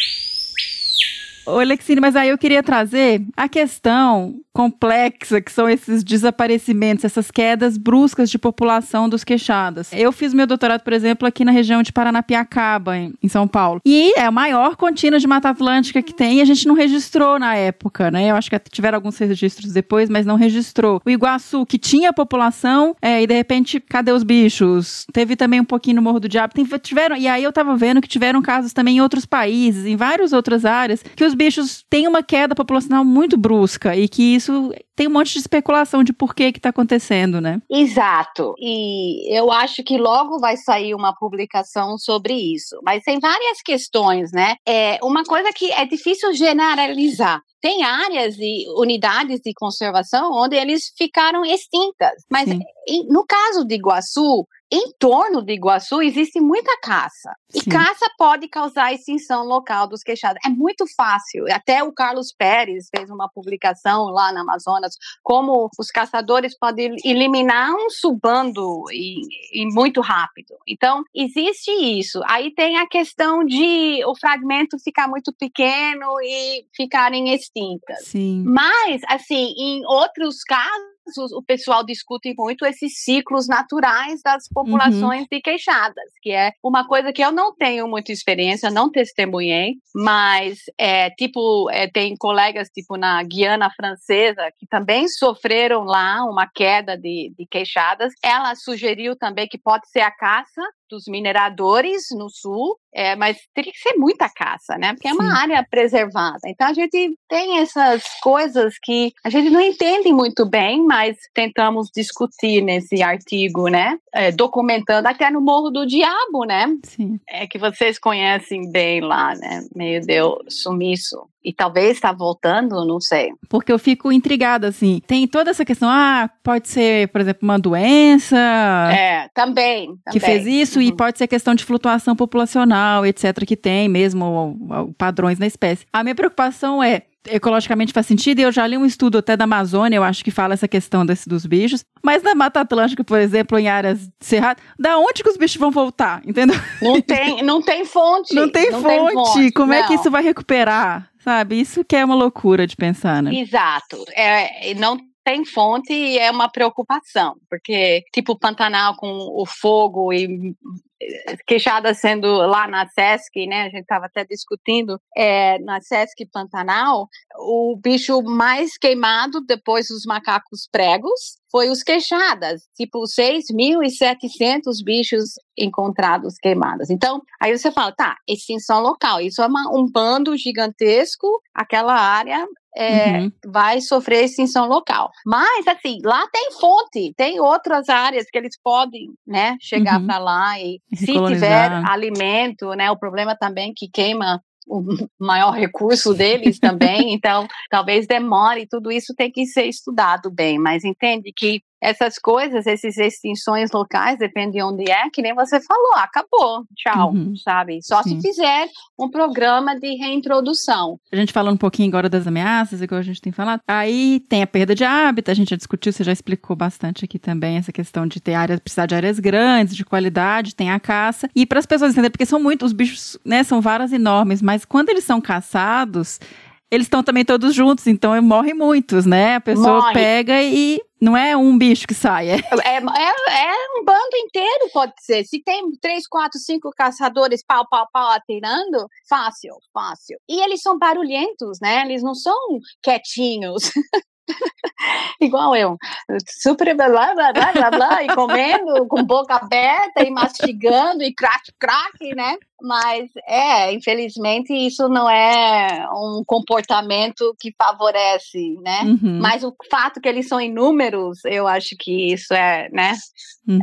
Ô, Alexine, mas aí eu queria trazer a questão complexa que são esses desaparecimentos, essas quedas bruscas de população dos queixadas. Eu fiz meu doutorado, por exemplo, aqui na região de Paranapiacaba, em, em São Paulo. E é a maior contínua de Mata Atlântica que tem e a gente não registrou na época, né? Eu acho que tiveram alguns registros depois, mas não registrou. O Iguaçu, que tinha população, é, e de repente, cadê os bichos? Teve também um pouquinho no Morro do Diabo. Tem- tiveram, e aí eu tava vendo que tiveram casos também em outros países, em várias outras áreas, que os bichos têm uma queda populacional muito brusca e que isso tem um monte de especulação de por que que tá acontecendo, né? Exato. E eu acho que logo vai sair uma publicação sobre isso. Mas tem várias questões, né? É uma coisa que é difícil generalizar. Tem áreas e unidades de conservação onde eles ficaram extintas. Mas Sim. no caso de Iguaçu, em torno de Iguaçu existe muita caça. E Sim. caça pode causar extinção local dos queixados. É muito fácil. Até o Carlos Pérez fez uma publicação lá na Amazonas como os caçadores podem eliminar um subando e, e muito rápido. Então, existe isso. Aí tem a questão de o fragmento ficar muito pequeno e ficarem extintas. Sim. Mas, assim, em outros casos, o pessoal discute muito esses ciclos naturais das populações de queixadas, que é uma coisa que eu não tenho muita experiência, não testemunhei, mas é tipo, é, tem colegas tipo na Guiana Francesa que também sofreram lá uma queda de, de queixadas. Ela sugeriu também que pode ser a caça, dos mineradores no sul, é, mas teria que ser muita caça, né? Porque é Sim. uma área preservada. Então a gente tem essas coisas que a gente não entende muito bem, mas tentamos discutir nesse artigo, né? É, documentando até no Morro do Diabo, né? Sim. É que vocês conhecem bem lá, né? Meio deu sumiço. E talvez está voltando, não sei. Porque eu fico intrigada, assim. Tem toda essa questão, ah, pode ser, por exemplo, uma doença É, também. que também. fez isso, e Uhum. pode ser questão de flutuação populacional, etc., que tem mesmo padrões na espécie. A minha preocupação é. Ecologicamente faz sentido, e eu já li um estudo até da Amazônia, eu acho que fala essa questão desse, dos bichos. Mas na Mata Atlântica, por exemplo, em áreas cerradas, da onde que os bichos vão voltar? Entendeu? Não tem, não tem fonte. Não tem fonte. Como é que não. isso vai recuperar? Sabe? Isso que é uma loucura de pensar, né? Exato. É, não tem fonte e é uma preocupação, porque, tipo, Pantanal com o fogo e eh, queixada sendo lá na Sesc, né? A gente estava até discutindo, é, na Sesc Pantanal, o bicho mais queimado depois dos macacos pregos foi os queixadas, tipo 6.700 bichos encontrados queimados. Então, aí você fala, tá, extinção local, isso é uma- um bando gigantesco, aquela área é, Uhum. vai sofrer extinção local. Mas, assim, lá tem fonte, tem outras áreas que eles podem, né, chegar Uhum. para lá e se tiver alimento, né, o problema também é que queima o maior recurso deles também, então talvez demore, tudo isso tem que ser estudado bem, mas entende que essas coisas, essas extinções locais, depende de onde é, que nem você falou, acabou, tchau, Uhum. sabe? Só Sim. se fizer um programa de reintrodução. A gente falando um pouquinho agora das ameaças, igual a gente tem falado. Aí tem a perda de hábitat, a gente já discutiu, você já explicou bastante aqui também essa questão de ter áreas, precisar de áreas grandes, de qualidade, tem a caça. E para as pessoas entenderem, porque são muitos, os bichos, né, são varas enormes, mas quando eles são caçados, eles estão também todos juntos, então morrem muitos, né? A pessoa Morre. pega e não é um bicho que sai, é É, é, é um bando inteiro, pode ser. Se tem três, quatro, cinco caçadores pau, pau, pau atirando, fácil, fácil. E eles são barulhentos, né? Eles não são quietinhos. Igual eu, super blá blá blá blá blá, e comendo com boca aberta e mastigando e crack crack, né? Mas é, infelizmente isso não é um comportamento que favorece, né? Uhum, Mas o fato que eles são inúmeros, eu acho que isso é, né?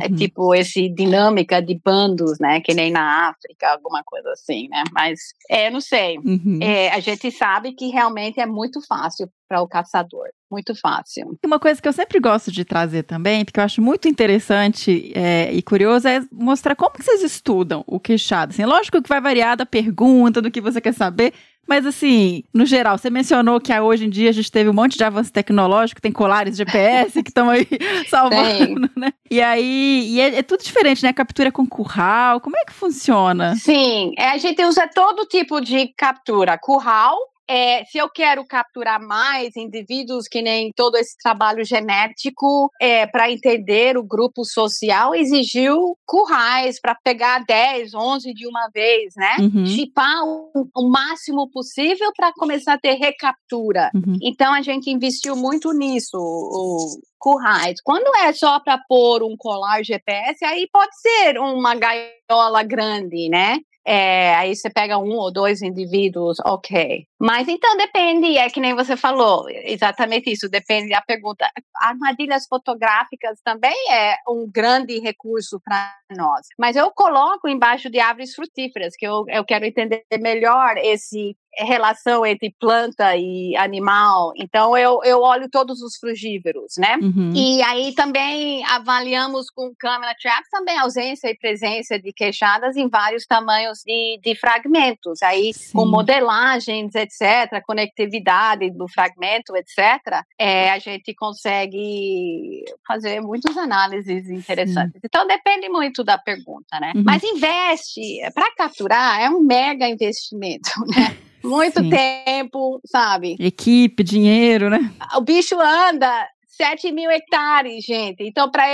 É uhum. tipo esse dinâmica de bandos, né? Que nem na África, alguma coisa assim, né? Mas é, não sei. Uhum. É, a gente sabe que realmente é muito fácil para o caçador, muito fácil. Uma coisa que eu sempre gosto de trazer também, porque eu acho muito interessante é, e curioso, é mostrar como que vocês estudam o queixado. Assim, lógico que vai variar da pergunta, do que você quer saber, mas assim, no geral, você mencionou que hoje em dia a gente teve um monte de avanço tecnológico, tem colares GPS que estão aí salvando, né? E aí, e é, é tudo diferente, né? Captura com curral, como é que funciona? Sim, é, a gente usa todo tipo de captura. Curral, é, se eu quero capturar mais indivíduos, que nem todo esse trabalho genético, é, para entender o grupo social, exigiu currais para pegar 10, 11 de uma vez, né? Uhum. Chipar o, o máximo possível para começar a ter recaptura. Uhum. Então a gente investiu muito nisso, o currais. Quando é só para pôr um colar GPS, aí pode ser uma gaiola grande, né? É, aí você pega um ou dois indivíduos, ok. Mas então depende, é que nem você falou, exatamente isso, depende da pergunta. Armadilhas fotográficas também é um grande recurso para nós. Mas eu coloco embaixo de árvores frutíferas, que eu, eu quero entender melhor esse relação entre planta e animal. Então eu, eu olho todos os frugívoros, né? Uhum. E aí também avaliamos com câmera trap também a ausência e presença de queixadas em vários tamanhos de, de fragmentos. Aí com Sim. modelagens, etc., conectividade do fragmento, etc., é, a gente consegue fazer muitas análises interessantes. Então depende muito da pergunta, né? Uhum. Mas investe, para capturar é um mega investimento, né? Muito Sim. tempo, sabe? Equipe, dinheiro, né? O bicho anda 7 mil hectares, gente. Então, para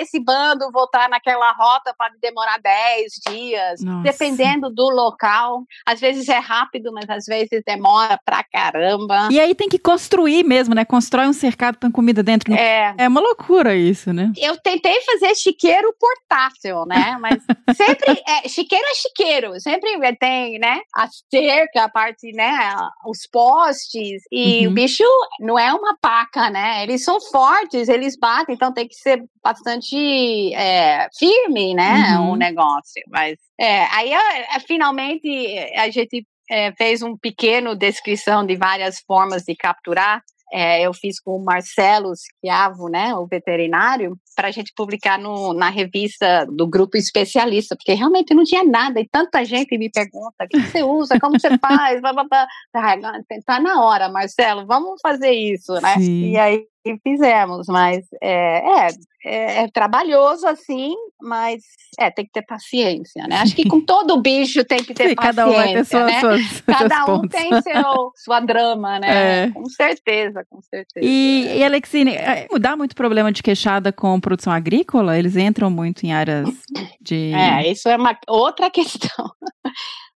esse bando voltar naquela rota, pode demorar 10 dias, Nossa. dependendo do local. Às vezes é rápido, mas às vezes demora pra caramba. E aí tem que construir mesmo, né? Constrói um cercado, põe comida dentro. É, É uma loucura isso, né? eu tentei fazer chiqueiro portátil, né? Mas sempre é, chiqueiro é chiqueiro, sempre tem, né? A cerca, a parte, né? Os postes e Uhum. o bicho não é uma paca, né? Eles são fortes, eles batem, então tem que ser bastante é, firme, né? Uhum. O negócio. Mas é, aí é, é, finalmente a gente é, fez um pequeno descrição de várias formas de capturar. É, eu fiz com o Marcelo Schiavo, né, o veterinário, para a gente publicar no, na revista do grupo especialista, porque realmente não tinha nada e tanta gente me pergunta: o que você usa, como você faz? Blá, blá, blá. Tá, tá na hora, Marcelo, vamos fazer isso, né? Sim. E aí fizemos, mas é, é, é, é trabalhoso assim, mas é, tem que ter paciência, né? Acho que com todo bicho tem que ter Sim, paciência, cada um vai ter sua, né? suas, Cada um pontos. tem seu, sua drama, né? É. Com certeza, com certeza. E, e Alexine, é, dá muito problema de queixada com produção agrícola? Eles entram muito em áreas de. É, isso é uma outra questão.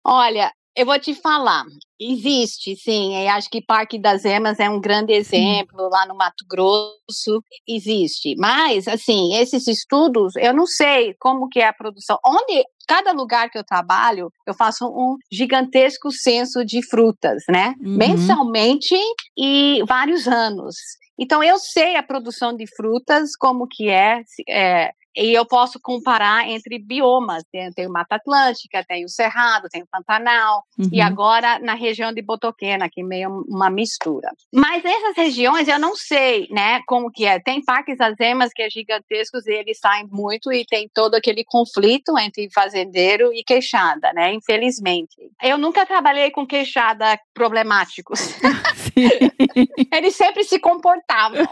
Olha, eu vou te falar, existe, sim, e acho que Parque das Emas é um grande exemplo, lá no Mato Grosso, existe. Mas, assim, esses estudos, eu não sei como que é a produção. Onde, cada lugar que eu trabalho, eu faço um gigantesco censo de frutas, né? Uhum. Mensalmente e vários anos. Então, eu sei a produção de frutas, como que é, é, e eu posso comparar entre biomas. Tem, tem o Mata Atlântica, tem o Cerrado, tem o Pantanal, e Uhum. agora na região de Botoquena, que é meio uma mistura. Mas nessas regiões eu não sei, né, como que é. Tem parques azemas que é gigantescos e eles saem muito e tem todo aquele conflito entre fazendeiro e queixada, né, infelizmente. Eu nunca trabalhei com queixada problemáticos. Sim. Eles sempre se comportavam.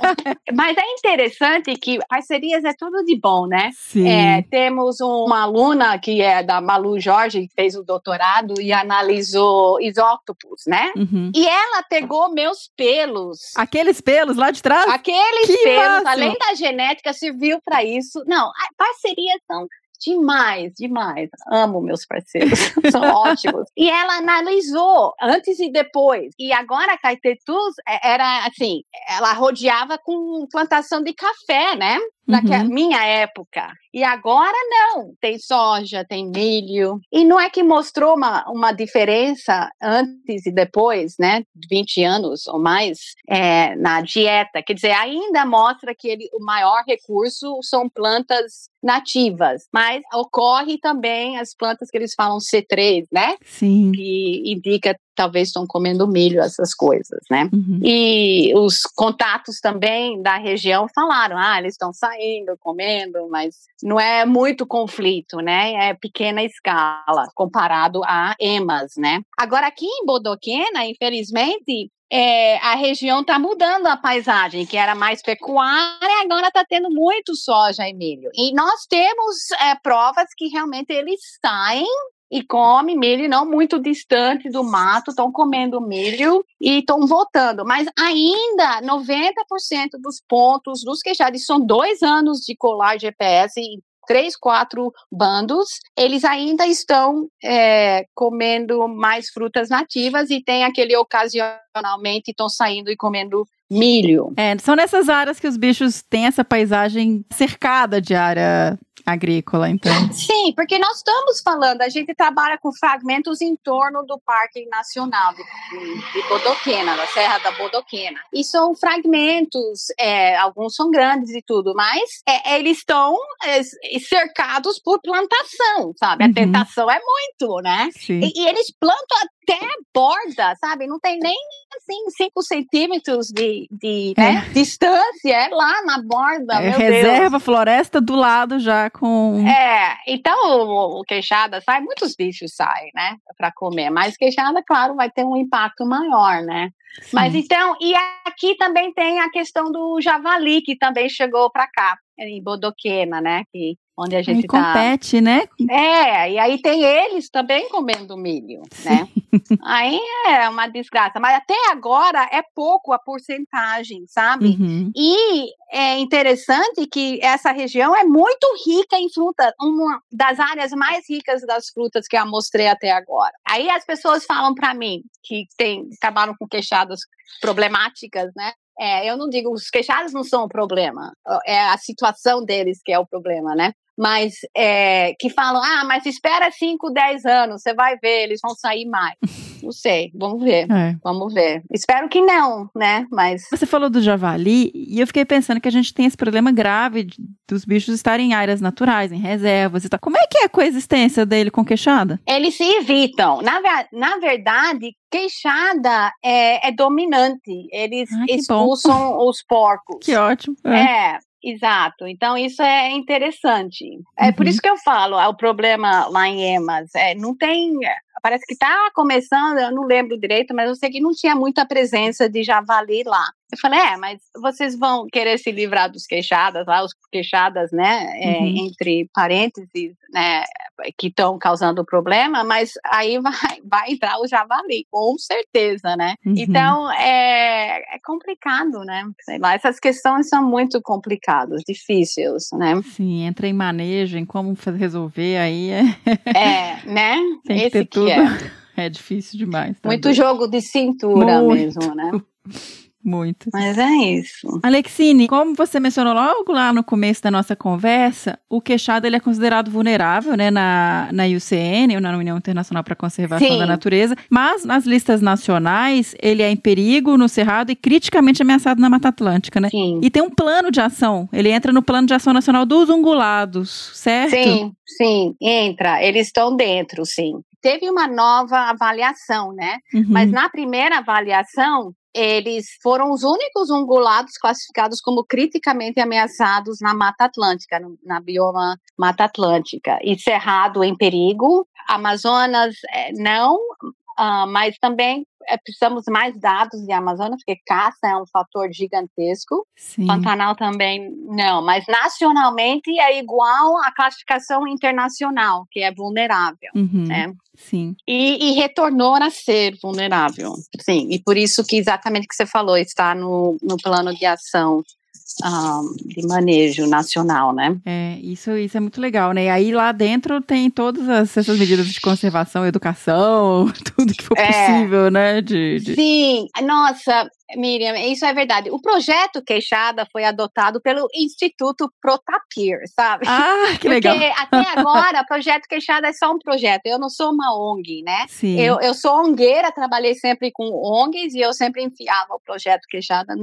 Mas é interessante que parcerias é tudo de bom, né? Sim. É, temos uma aluna que é da Malu Jorge, que fez o doutorado e analisou isótopos, né? Uhum. E ela pegou meus pelos. Aqueles pelos lá de trás? Aqueles que pelos, além da genética, serviu para isso. Não, parcerias são demais, demais. Amo meus parceiros, são ótimos. E ela analisou antes e depois. E agora a Caetetus é, era assim, ela rodeava com plantação de café, né? Na Uhum. minha época. E agora não. Tem soja, tem milho. E não é que mostrou uma, uma diferença antes e depois, né? 20 anos ou mais, é, na dieta. Quer dizer, ainda mostra que ele, o maior recurso são plantas nativas. Mas ocorre também as plantas que eles falam C3, né? Sim. Que indica talvez estão comendo milho, essas coisas, né? Uhum. E os contatos também da região falaram: ah, eles estão saindo, comendo, mas não é muito conflito, né? É pequena escala comparado a EMAS, né? Agora, aqui em Bodoquena, infelizmente. é, a região está mudando a paisagem, que era mais pecuária, agora está tendo muito soja e milho. E nós temos é, provas que realmente eles saem e comem milho, não muito distante do mato, estão comendo milho e estão voltando. Mas ainda 90% dos pontos dos queixados são dois anos de colar GPS três, quatro bandos, eles ainda estão é, comendo mais frutas nativas e tem aquele ocasionalmente estão saindo e comendo milho. É, são nessas áreas que os bichos têm essa paisagem cercada de área agrícola, então. Sim, porque nós estamos falando, a gente trabalha com fragmentos em torno do Parque Nacional de, de Bodoquena, da Serra da Bodoquena. E são fragmentos, é, alguns são grandes e tudo, mas é, eles estão é, cercados por plantação, sabe? A Uhum. tentação é muito, né? Sim. E, e eles plantam até a borda, sabe? Não tem nem assim 5 centímetros de, de né, distância, é lá na borda. É, meu Deus. reserva, floresta do lado já com. É, então o, o queixada sai, muitos bichos saem, né, para comer, mas queixada, claro, vai ter um impacto maior, né? Mas então, e aqui também tem a questão do javali, que também chegou para cá, em Bodoquena, né, que, onde a gente tá... compete, né? É, e aí tem eles também comendo milho, né? aí é uma desgraça. Mas até agora é pouco a porcentagem, sabe? Uhum. E é interessante que essa região é muito rica em fruta, uma das áreas mais ricas das frutas que eu mostrei até agora. Aí as pessoas falam para mim que tem, trabalham com queixadas problemáticas, né? É, eu não digo, os queixados não são o problema, é a situação deles que é o problema, né? Mas é, que falam, ah, mas espera 5, 10 anos, você vai ver, eles vão sair mais. Não sei, vamos ver, É. vamos ver. Espero que não, né? Mas Você falou do javali e eu fiquei pensando que a gente tem esse problema grave dos bichos estarem em áreas naturais, em reservas e tal. Como é que é a coexistência dele com queixada? eles se evitam. Na, na verdade, queixada é, é dominante. Eles Ah, que bom. expulsam os porcos. Que ótimo. É. É, exato. Então, isso é interessante. É por Uhum. isso que eu falo, é o problema lá em Emas. É, não tem. Parece que está começando, eu não lembro direito, mas eu sei que não tinha muita presença de javali lá. Eu falei, é, mas vocês vão querer se livrar dos queixadas lá, os queixadas, né, é, Uhum. entre parênteses, né, que estão causando problema, mas aí vai, vai entrar o javali, com certeza, né? Uhum. Então, é, é complicado, né? Sei lá, essas questões são muito complicadas, difíceis, né? Sim, entra em manejo, em como resolver, aí é, É, né? tem que Esse ter que tudo. é. É difícil demais. tá Muito doido. jogo de cintura Muito. mesmo, né? Muito. Mas é isso. Alexine, como você mencionou logo lá no começo da nossa conversa, o queixado ele é considerado vulnerável, né, na, na IUCN, ou na União Internacional para a Conservação Sim. da Natureza, mas nas listas nacionais ele é em perigo no Cerrado e criticamente ameaçado na Mata Atlântica, né? Sim. E tem um plano de ação, ele entra no Plano de Ação Nacional dos Ungulados, certo? Sim, sim, entra. Eles estão dentro, sim. Teve uma nova avaliação, né? Uhum. Mas na primeira avaliação, eles foram os únicos ungulados classificados como criticamente ameaçados na Mata Atlântica, na bioma Mata Atlântica. E Cerrado em perigo, Amazonas eh, não, ah, mas também eh, precisamos mais dados de Amazonas, porque caça é um fator gigantesco. Sim. Pantanal também não, mas nacionalmente é igual à classificação internacional, que é vulnerável. Uhum. né? Sim. E, e retornou a ser vulnerável. Sim, e por isso que exatamente o que você falou está no, no plano de ação ah, de manejo nacional, né? É, isso, isso é muito legal, né? E aí lá dentro tem todas as- essas medidas de conservação, educação, tudo que for É. possível, né? De, de- Sim, nossa, Miriam, isso é verdade. O projeto Queixada foi adotado pelo Instituto Protapir, sabe? Ah, que Porque legal. até agora, o projeto Queixada é só um projeto. Eu não sou uma ONG, né? Sim. Eu, eu sou ongueira, trabalhei sempre com ONGs e eu sempre enfiava o projeto Queixada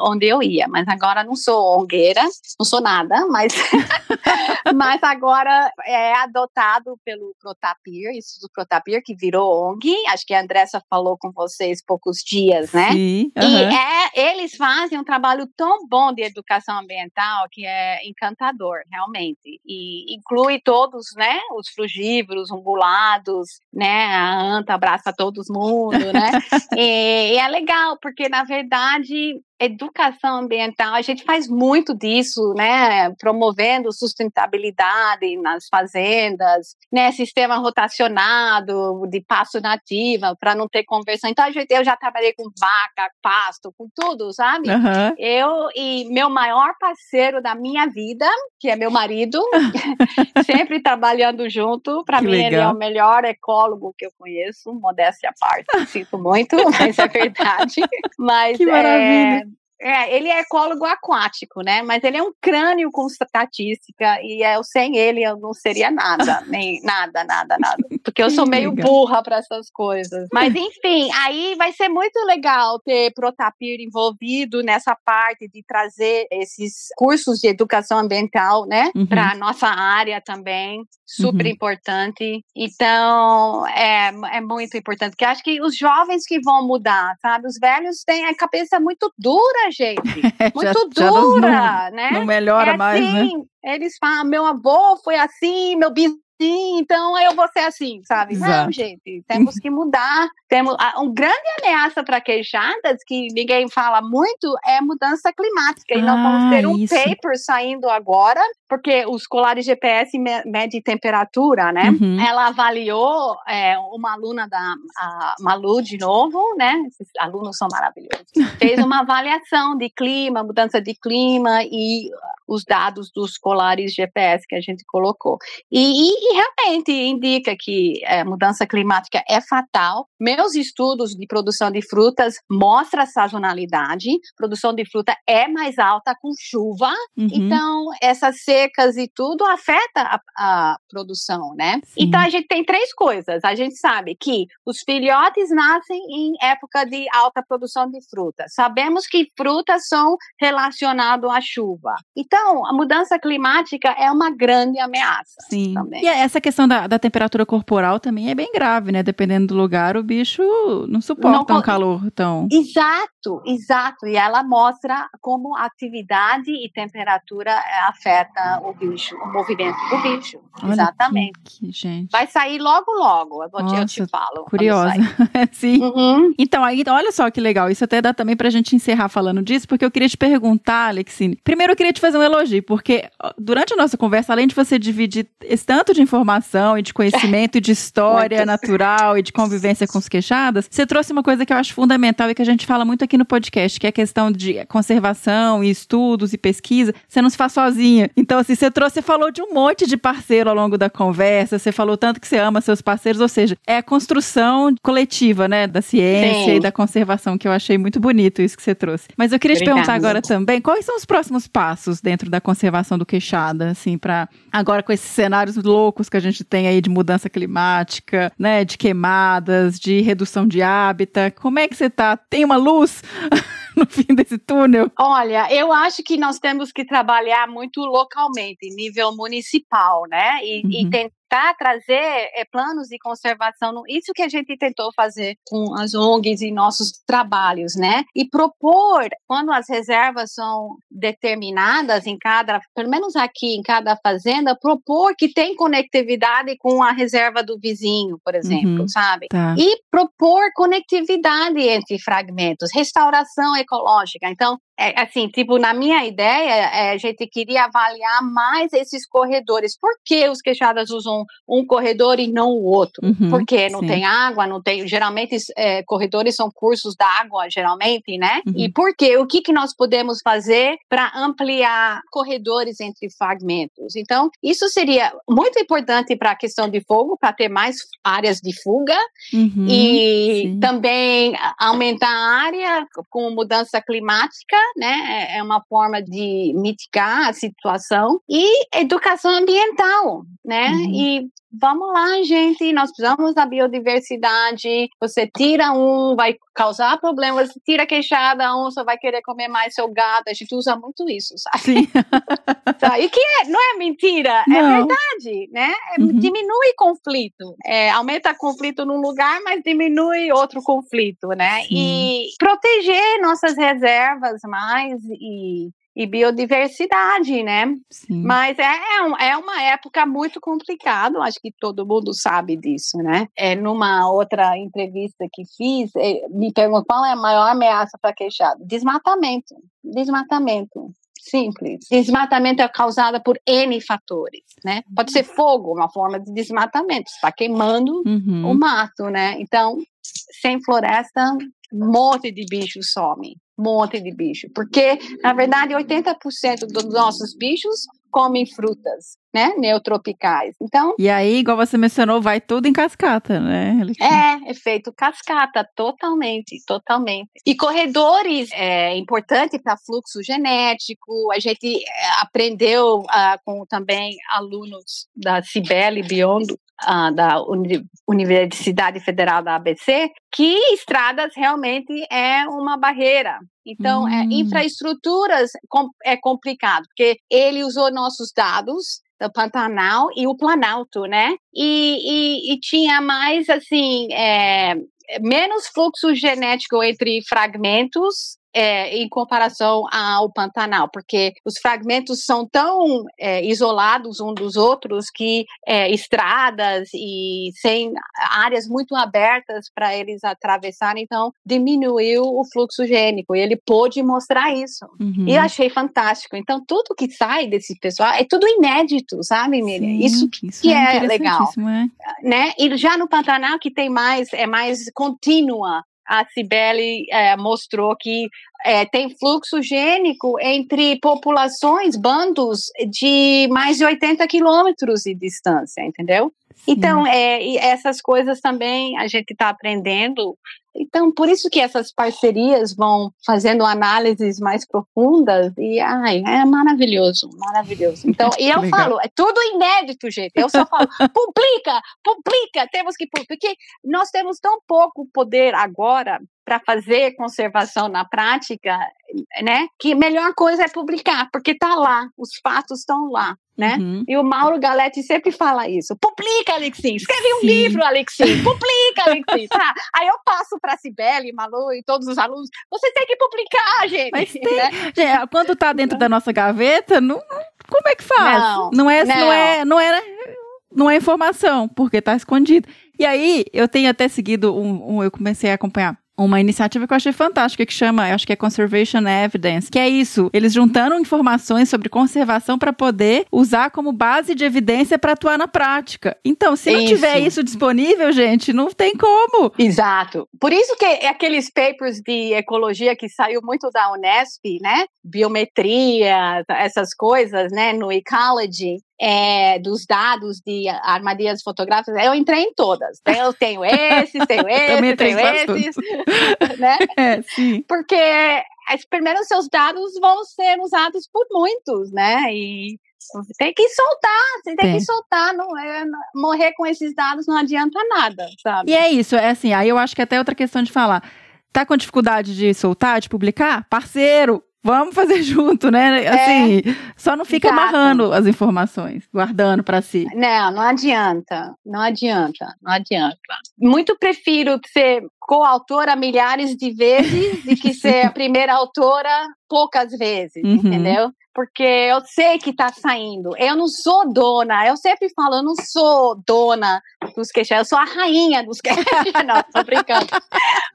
onde, eu ia. Mas agora não sou ongueira, não sou nada, mas, mas agora é adotado pelo Protapir, isso do Protapir, que virou ONG. Acho que a Andressa falou com vocês poucos dias, né? Sim. E aham. É, eles fazem um trabalho tão bom de educação ambiental que é encantador, realmente. E inclui todos, né? Os frugívoros, ungulados, né? A anta abraça todo mundo, né? e, e é legal, porque na verdade educação ambiental, a gente faz muito disso, né, promovendo sustentabilidade nas fazendas, né, sistema rotacionado de pasto nativa para não ter conversão. Então, a gente, eu já trabalhei com vaca, pasto, com tudo, sabe? Aham. Eu e meu maior parceiro da minha vida, que é meu marido, sempre trabalhando junto. Para mim, ele é legal. o melhor ecólogo que eu conheço, modéstia à parte. Sinto muito, mas é verdade. Mas Que maravilha. É, ele é ecólogo aquático, né? Mas ele é um crânio com estatística e eu sem ele eu não seria nada, nem nada, nada, nada. Porque eu sou meio burra para essas coisas. Mas enfim, aí vai ser muito legal ter Protapir envolvido nessa parte de trazer esses cursos de educação ambiental, né, Uhum. para nossa área também, super Uhum. importante. Então, é, é muito importante, porque acho que os jovens que vão mudar, sabe? Os velhos têm a cabeça muito dura, gente. Já- Muito já não- dura, né? Não melhora é mais, né? assim, eles falam, meu avô foi assim, meu bisavô assim, então eu vou ser assim, sabe? Não, Exato. gente, temos que mudar. Temos a- um grande ameaça para queixadas que ninguém fala muito é mudança climática. E nós Ah, vamos ter um isso. paper saindo agora, porque os colares GPS me- medem temperatura, né? Uhum. Ela avaliou é, uma aluna da a Malu de novo, né? Esses alunos são maravilhosos. Fez uma avaliação de clima, mudança de clima e os dados dos colares GPS que a gente colocou. E, e- e realmente indica que é, mudança climática é fatal. Meus estudos de produção de frutas mostram a sazonalidade. Produção de fruta é mais alta com chuva. Uhum. Então, essas secas e tudo afeta a, a produção, né? Sim. Então, a gente tem três coisas. A gente sabe que os filhotes nascem em época de alta produção de fruta. Sabemos que frutas são relacionadas à chuva. Então, a mudança climática é uma grande ameaça. Sim. também. E essa questão da, da temperatura corporal também é bem grave, né? Dependendo do lugar, o bicho não suporta Não um calor tão. Exato, exato. E ela mostra como a atividade e temperatura eh, afeta o bicho, o movimento do bicho. Olha Exatamente. Que, gente. Vai sair logo, logo. Eu, te, eu te Nossa, falo. Curiosa. sair. Sim. Uhum. Então, aí, olha só que legal. Isso até dá também pra gente encerrar falando disso, porque eu queria te perguntar, Alexine. Primeiro, eu queria te fazer um elogio, porque durante a nossa conversa, além de você dividir esse tanto de informação e de conhecimento e de história natural e de convivência com os queixadas, você trouxe uma coisa que eu acho fundamental e que a gente fala muito aqui no podcast, que é questão de conservação e estudos e pesquisa. Você não se faz sozinha. Então, assim, você trouxe, você falou de um monte de parceiro ao longo da conversa, você falou tanto que você ama seus parceiros, ou seja, é a construção coletiva, né, da ciência Sim. e da conservação, que eu achei muito bonito isso que você trouxe. Mas eu queria te Obrigada. perguntar agora também, quais são os próximos passos dentro da conservação do queixada, assim, para agora com esses cenários loucos que a gente tem aí de mudança climática, né, de queimadas, de redução de hábitat, como é que você tá? Tem uma luz no fim desse túnel? Olha, eu acho que nós temos que trabalhar muito localmente, em nível municipal, né? E, e Uhum. Tentar trazer eh, planos de conservação. Isso que a gente tentou fazer com as ONGs e nossos trabalhos, né? E propor, quando as reservas são determinadas em cada, pelo menos aqui em cada fazenda, propor que tem conectividade com a reserva do vizinho, por exemplo, Uhum. sabe? Tá. e propor conectividade entre fragmentos, restauração ecológica. Então, é, assim, tipo, na minha ideia, é, a gente queria avaliar mais esses corredores. Por que os queixadas usam um corredor e não o outro? Uhum, Porque não sim. tem água, não tem. Geralmente, é, corredores são cursos d'água, geralmente, né? Uhum. E por quê? O que, que nós podemos fazer para ampliar corredores entre fragmentos? Então, isso seria muito importante para a questão de fogo, para ter mais áreas de fuga Uhum, e sim. também aumentar a área com mudança climática, né? É- uma forma de mitigar a situação e educação ambiental, né? Uhum. Vamos lá, gente, nós precisamos da biodiversidade. Você tira um, vai causar problemas. Você tira queixada, a onça vai querer comer mais seu gato. A gente usa muito isso, sabe? Sim. Tá? E que é, não é mentira, é Não. verdade, né? É- Uhum. Diminui conflito. É, aumenta conflito num lugar, mas diminui outro conflito, né? Sim. E proteger nossas reservas mais e, e biodiversidade, né? Sim. Mas é, é, é uma época muito complicada, acho que todo mundo sabe disso, né? É, numa outra entrevista que fiz, eh, me perguntou qual é a maior ameaça para queixado. Desmatamento. Desmatamento. Simples. Desmatamento é causado por N fatores, né? Pode ser fogo, uma forma de desmatamento. Está queimando Uhum. o mato, né? Então, sem floresta, um monte de bichos some. Monte de bicho. Porque, na verdade, 80% dos nossos bichos comem frutas, né? Neotropicais. Então, E aí, igual você mencionou, vai tudo em cascata, né? É efeito cascata, totalmente, totalmente. E corredores é importante para fluxo genético. A gente é, aprendeu ah, com também alunos da Cibele Biondo, ah, da Uni- Universidade Federal da ABC, que estradas realmente é uma barreira. Então, é, Hum. infraestruturas com- é complicado, porque ele usou nossos dados do Pantanal e o Planalto, né? E, e, e tinha mais assim é, menos fluxo genético entre fragmentos é, em comparação ao Pantanal, porque os fragmentos são tão é, isolados um dos outros que é, estradas e sem áreas muito abertas para eles atravessarem, então diminuiu o fluxo gênico e ele pôde mostrar isso. Uhum. E eu achei fantástico. Então tudo que sai desse pessoal é tudo inédito, sabe, Miriam? isso que, isso é, é legal, é. né? E já no Pantanal que tem mais é mais contínua a Cibele é, mostrou que é, tem fluxo gênico entre populações, bandos de mais de 80 quilômetros de distância, entendeu? Sim. Então, é, essas coisas também a gente está aprendendo então, por isso que essas parcerias vão fazendo análises mais profundas e, ai, é maravilhoso, maravilhoso. Então, e eu falo, é tudo inédito, gente. Eu só falo, publica, publica, temos que publicar, porque nós temos tão pouco poder agora para fazer conservação na prática, né? Que a melhor coisa é publicar, porque está lá, os fatos estão lá né? Uhum. E o Mauro Galetti sempre fala isso. Publica, Alexim. Escreve um Sim. livro, Alexim. Publica, Alexim. Tá? Aí eu passo para a Cibele, Malu e todos os alunos. Você tem que publicar, gente. Mas tem. Né? Gente, quando tá dentro da nossa gaveta, não, como é que faz? Não, não é, não. não é, não é, não é informação, porque tá escondido. E aí, eu tenho até seguido um, um eu comecei a acompanhar uma iniciativa que eu achei fantástica, que chama, acho que é Conservation Evidence, que é isso, eles juntando informações sobre conservação para poder usar como base de evidência para atuar na prática. Então, se não isso. tiver isso disponível, gente, não tem como. Exato. Por isso que aqueles papers de ecologia que saiu muito da Unesp, né? Biometria, essas coisas, né, no Ecology, é, dos dados de armadilhas fotográficas, eu entrei em todas. Eu tenho esses, tenho esses, tenho esses, né? É, sim. Porque primeiro seus dados vão ser usados por muitos, né? E tem que soltar, você tem, tem. que soltar, não é, morrer com esses dados não adianta nada, sabe? E é isso, é assim, aí eu acho que até outra questão de falar. Tá com dificuldade de soltar, de publicar? Parceiro, Vamos fazer junto, né? É. Assim, é, só não fica exato. amarrando as informações, guardando para si. Não, não adianta. Não adianta. Não adianta. Muito prefiro ser coautora milhares de vezes do que ser a primeira autora poucas vezes, uhum. entendeu? Porque eu sei que tá saindo. Eu não sou dona, eu sempre falo, eu não sou dona dos queixos, eu sou a rainha dos queixos. não, tô brincando.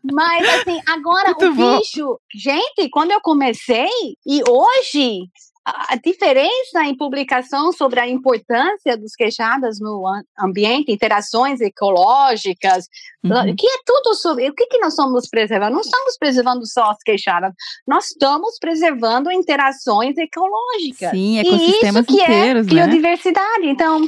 Mas assim, agora Muito o bom. bicho, gente, quando eu comecei e hoje a diferença em publicação sobre a importância dos queixadas no ambiente, interações ecológicas, uhum. que é tudo sobre o que, que nós estamos preservando. Não estamos preservando só as queixadas, nós estamos preservando interações ecológicas. Sim, ecossistemas e isso que inteiros, é biodiversidade. Né? Então,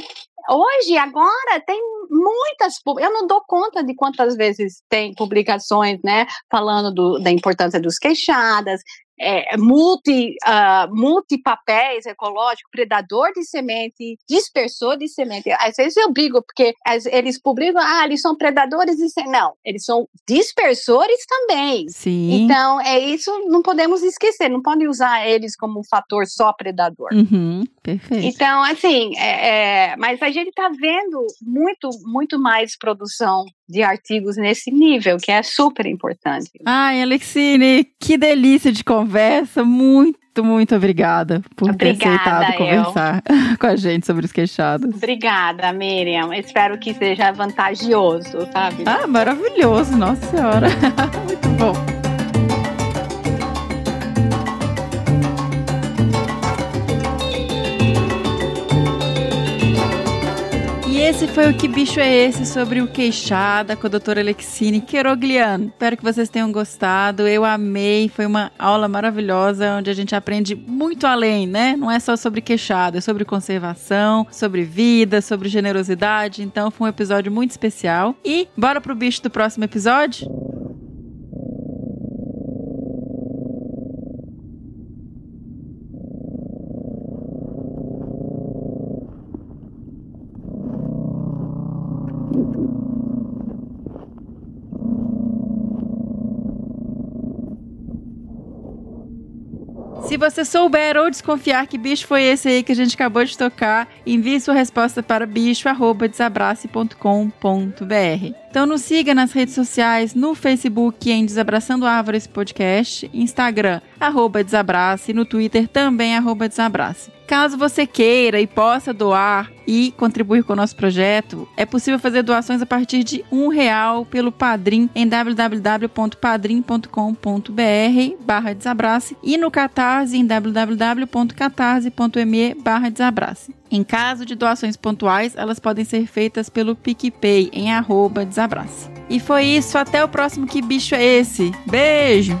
hoje, agora, tem muitas. Eu não dou conta de quantas vezes tem publicações, né, falando do, da importância dos queixadas, é, multi, uh, multipapéis ecológicos, predador de semente, dispersor de semente. Às vezes eu brigo, porque eles publicam, ah, eles são predadores de semente. Não, eles são dispersores também. Sim. Então, é isso, não podemos esquecer, não pode usar eles como um fator só predador. Uhum, perfeito. Então, assim, é, é, mas a gente está vendo muito, muito mais produção de artigos nesse nível, que é super importante. Ai, Alexine, que delícia de conversa, muito, muito obrigada por obrigada, ter aceitado eu. conversar com a gente sobre os queixados. Obrigada, Miriam. Espero que seja vantajoso, sabe? Ah, maravilhoso, nossa senhora. muito bom. Esse foi o Que Bicho é Esse sobre o Queixada com a doutora Alexine Querogliano. Espero que vocês tenham gostado. Eu amei. Foi uma aula maravilhosa onde a gente aprende muito além, né? Não é só sobre queixada, é sobre conservação, sobre vida, sobre generosidade. Então foi um episódio muito especial. E bora pro bicho do próximo episódio? Se você souber ou desconfiar que bicho foi esse aí que a gente acabou de tocar, envie sua resposta para bicho@desabrace.com.br. Então nos siga nas redes sociais, no Facebook em Desabraçando Árvores Podcast, Instagram, arroba Desabrace, no Twitter também, arroba Desabrace. Caso você queira e possa doar e contribuir com o nosso projeto, é possível fazer doações a partir de um real pelo Padrim em www.padrim.com.br barra desabrace e no Catarse em www.catarse.me barra desabrace. Em caso de doações pontuais, elas podem ser feitas pelo PicPay em arroba desabrace. E foi isso, até o próximo Que Bicho é Esse? Beijo!